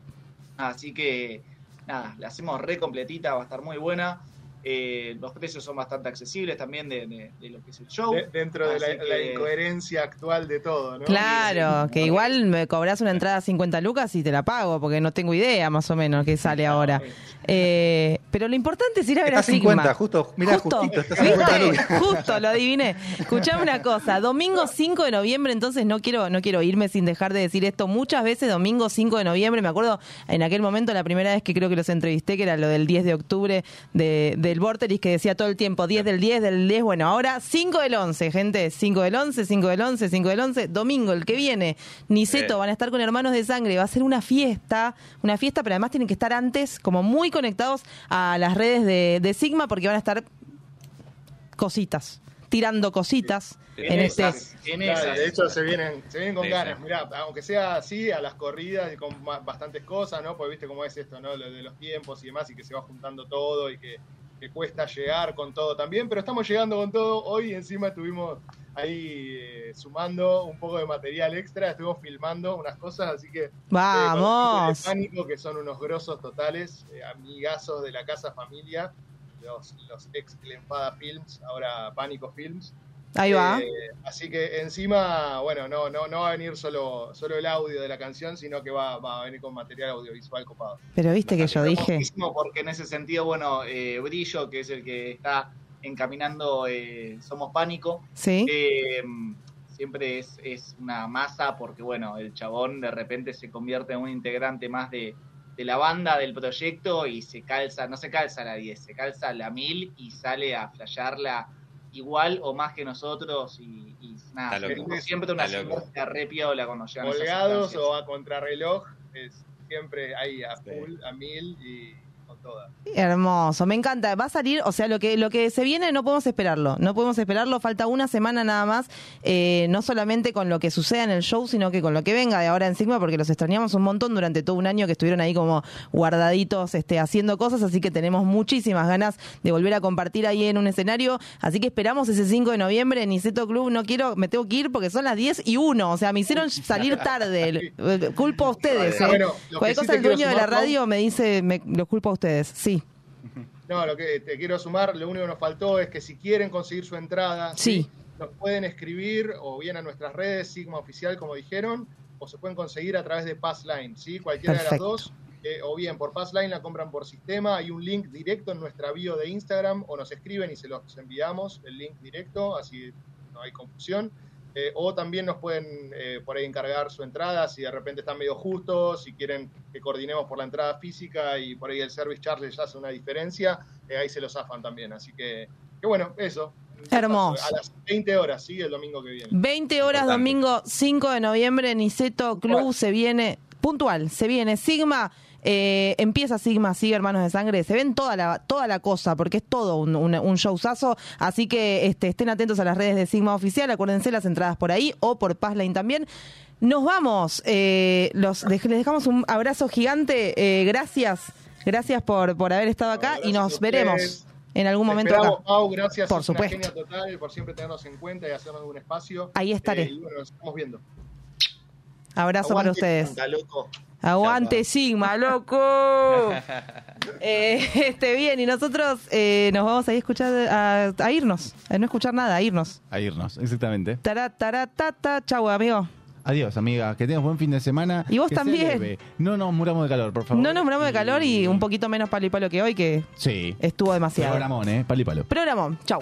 Así que nada, la hacemos re completita, va a estar muy buena. Eh, los precios son bastante accesibles también de, de- de lo que es el show. De- dentro de la, incoherencia actual de todo, ¿no? Claro, que igual me cobras una entrada a 50 lucas y te la pago, porque no tengo idea más o menos qué sale ahora. Eh, pero lo importante es ir a ver Está a Sigma. 50, justo, mirá, justito, está 50 ¿Viste? lucas. Justo, lo adiviné. Escuchame una cosa, domingo 5 de noviembre, entonces no quiero, no quiero irme sin dejar de decir esto. Muchas veces domingo 5 de noviembre, me acuerdo en aquel momento, la primera vez que creo que los entrevisté, que era lo del 10 de octubre de, del Vorteris, que decía todo el tiempo 10 del 10 del 10. Bueno, ahora 5 del 11, gente. 5 del 11, 5 del 11, 5 del 11. Domingo, el que viene. Niceto, van a estar con Hermanos de Sangre. Va a ser una fiesta, una fiesta, pero además tienen que estar antes, como muy conectados a las redes de, de Sigma, porque van a estar cositas, tirando cositas en este. Claro, de hecho, se vienen, se vienen con ganas. Mirá, aunque sea así, a las corridas y con bastantes cosas, ¿no? Porque viste cómo es esto, ¿no? Lo de los tiempos y demás, y que se va juntando todo y que, que cuesta llegar con todo también. Pero estamos llegando con todo. Hoy encima estuvimos ahí eh, sumando un poco de material extra, estuvimos filmando unas cosas, así que. eh, Vamos. Pánico, que son unos grosos totales, eh, amigazos de la casa familia, los, los ex Clenfada Films, ahora Pánico Films. Ahí va. Eh, así que encima, bueno, no, no, no va a venir solo, solo el audio de la canción, sino que va, va a venir con material audiovisual copado. Pero viste que yo dije. Porque en ese sentido, bueno, eh, Brillo, que es el que está encaminando eh, Somos Pánico, Sí. eh, siempre es, es una masa porque, bueno, el chabón de repente se convierte en un integrante más de, de la banda, del proyecto y se calza, no se calza la 10, se calza la 1000 y sale a flashearla igual o más que nosotros y, y nada, siempre una Está loco. sinergia re piola cuando llegan Colgados o a contrarreloj, es siempre ahí a full, a mil y todas. Hermoso, me encanta. Va a salir, o sea, lo que lo que se viene no podemos esperarlo, no podemos esperarlo. Falta una semana nada más, eh, no solamente con lo que suceda en el show, sino que con lo que venga de ahora en Sigma, porque los extrañamos un montón durante todo un año que estuvieron ahí como guardaditos, este, haciendo cosas, así que tenemos muchísimas ganas de volver a compartir ahí en un escenario. Así que esperamos ese 5 de noviembre en Niceto Club. No quiero, me tengo que ir porque son las 10 y 1, o sea, me hicieron salir tarde. Culpo a ustedes. Bueno, eh. bueno, lo Cualquier cosa el dueño de la radio me dice, me, los culpo a ustedes. Sí. No, lo que te quiero sumar, lo único que nos faltó es que si quieren conseguir su entrada, Sí. nos pueden escribir o bien a nuestras redes, Sigma Oficial, como dijeron, o se pueden conseguir a través de Passline, ¿sí? Cualquiera de las dos. eh, o bien por Passline la compran por sistema, hay un link directo en nuestra bio de Instagram, o nos escriben y se los enviamos, el link directo, así no hay confusión. Eh, o también nos pueden eh, por ahí encargar su entrada si de repente están medio justos, si quieren que coordinemos por la entrada física y por ahí el service charge les hace una diferencia, eh, ahí se los zafan también. Así que, que bueno, eso. Hermoso. A las 20 horas, sí, el domingo que viene. 20 horas Importante. domingo 5 de noviembre, Niceto Club se viene puntual, se viene Sigma. Eh, empieza Sigma, sigue Hermanos de Sangre, se ven toda la, toda la cosa, porque es todo un, un, un showzazo, así que este, estén atentos a las redes de Sigma Oficial, acuérdense las entradas por ahí o por Passline también. Nos vamos, eh, los, les dejamos un abrazo gigante, eh, gracias, gracias por, por haber estado acá y nos veremos en algún Te momento acá. Pau, gracias. Por una supuesto. genia total por siempre tenernos en cuenta y hacernos un espacio. Ahí estaré. Eh, y bueno, nos estamos viendo. Abrazo para ustedes. Santa, loco. Aguante Sigma, loco. Eh, este bien, y nosotros eh, nos vamos a ir a escuchar, a, a irnos, a no escuchar nada, a irnos. A irnos, exactamente. Tará, tará, ta, ta. Chau, amigo. Adiós, amiga. Que tengas buen fin de semana. Y vos Que también. No nos muramos de calor, por favor. No nos moramos de calor y un poquito menos palo y palo que hoy, que Sí. estuvo demasiado. Programón, ¿eh? Pali palo. Programón. Chau.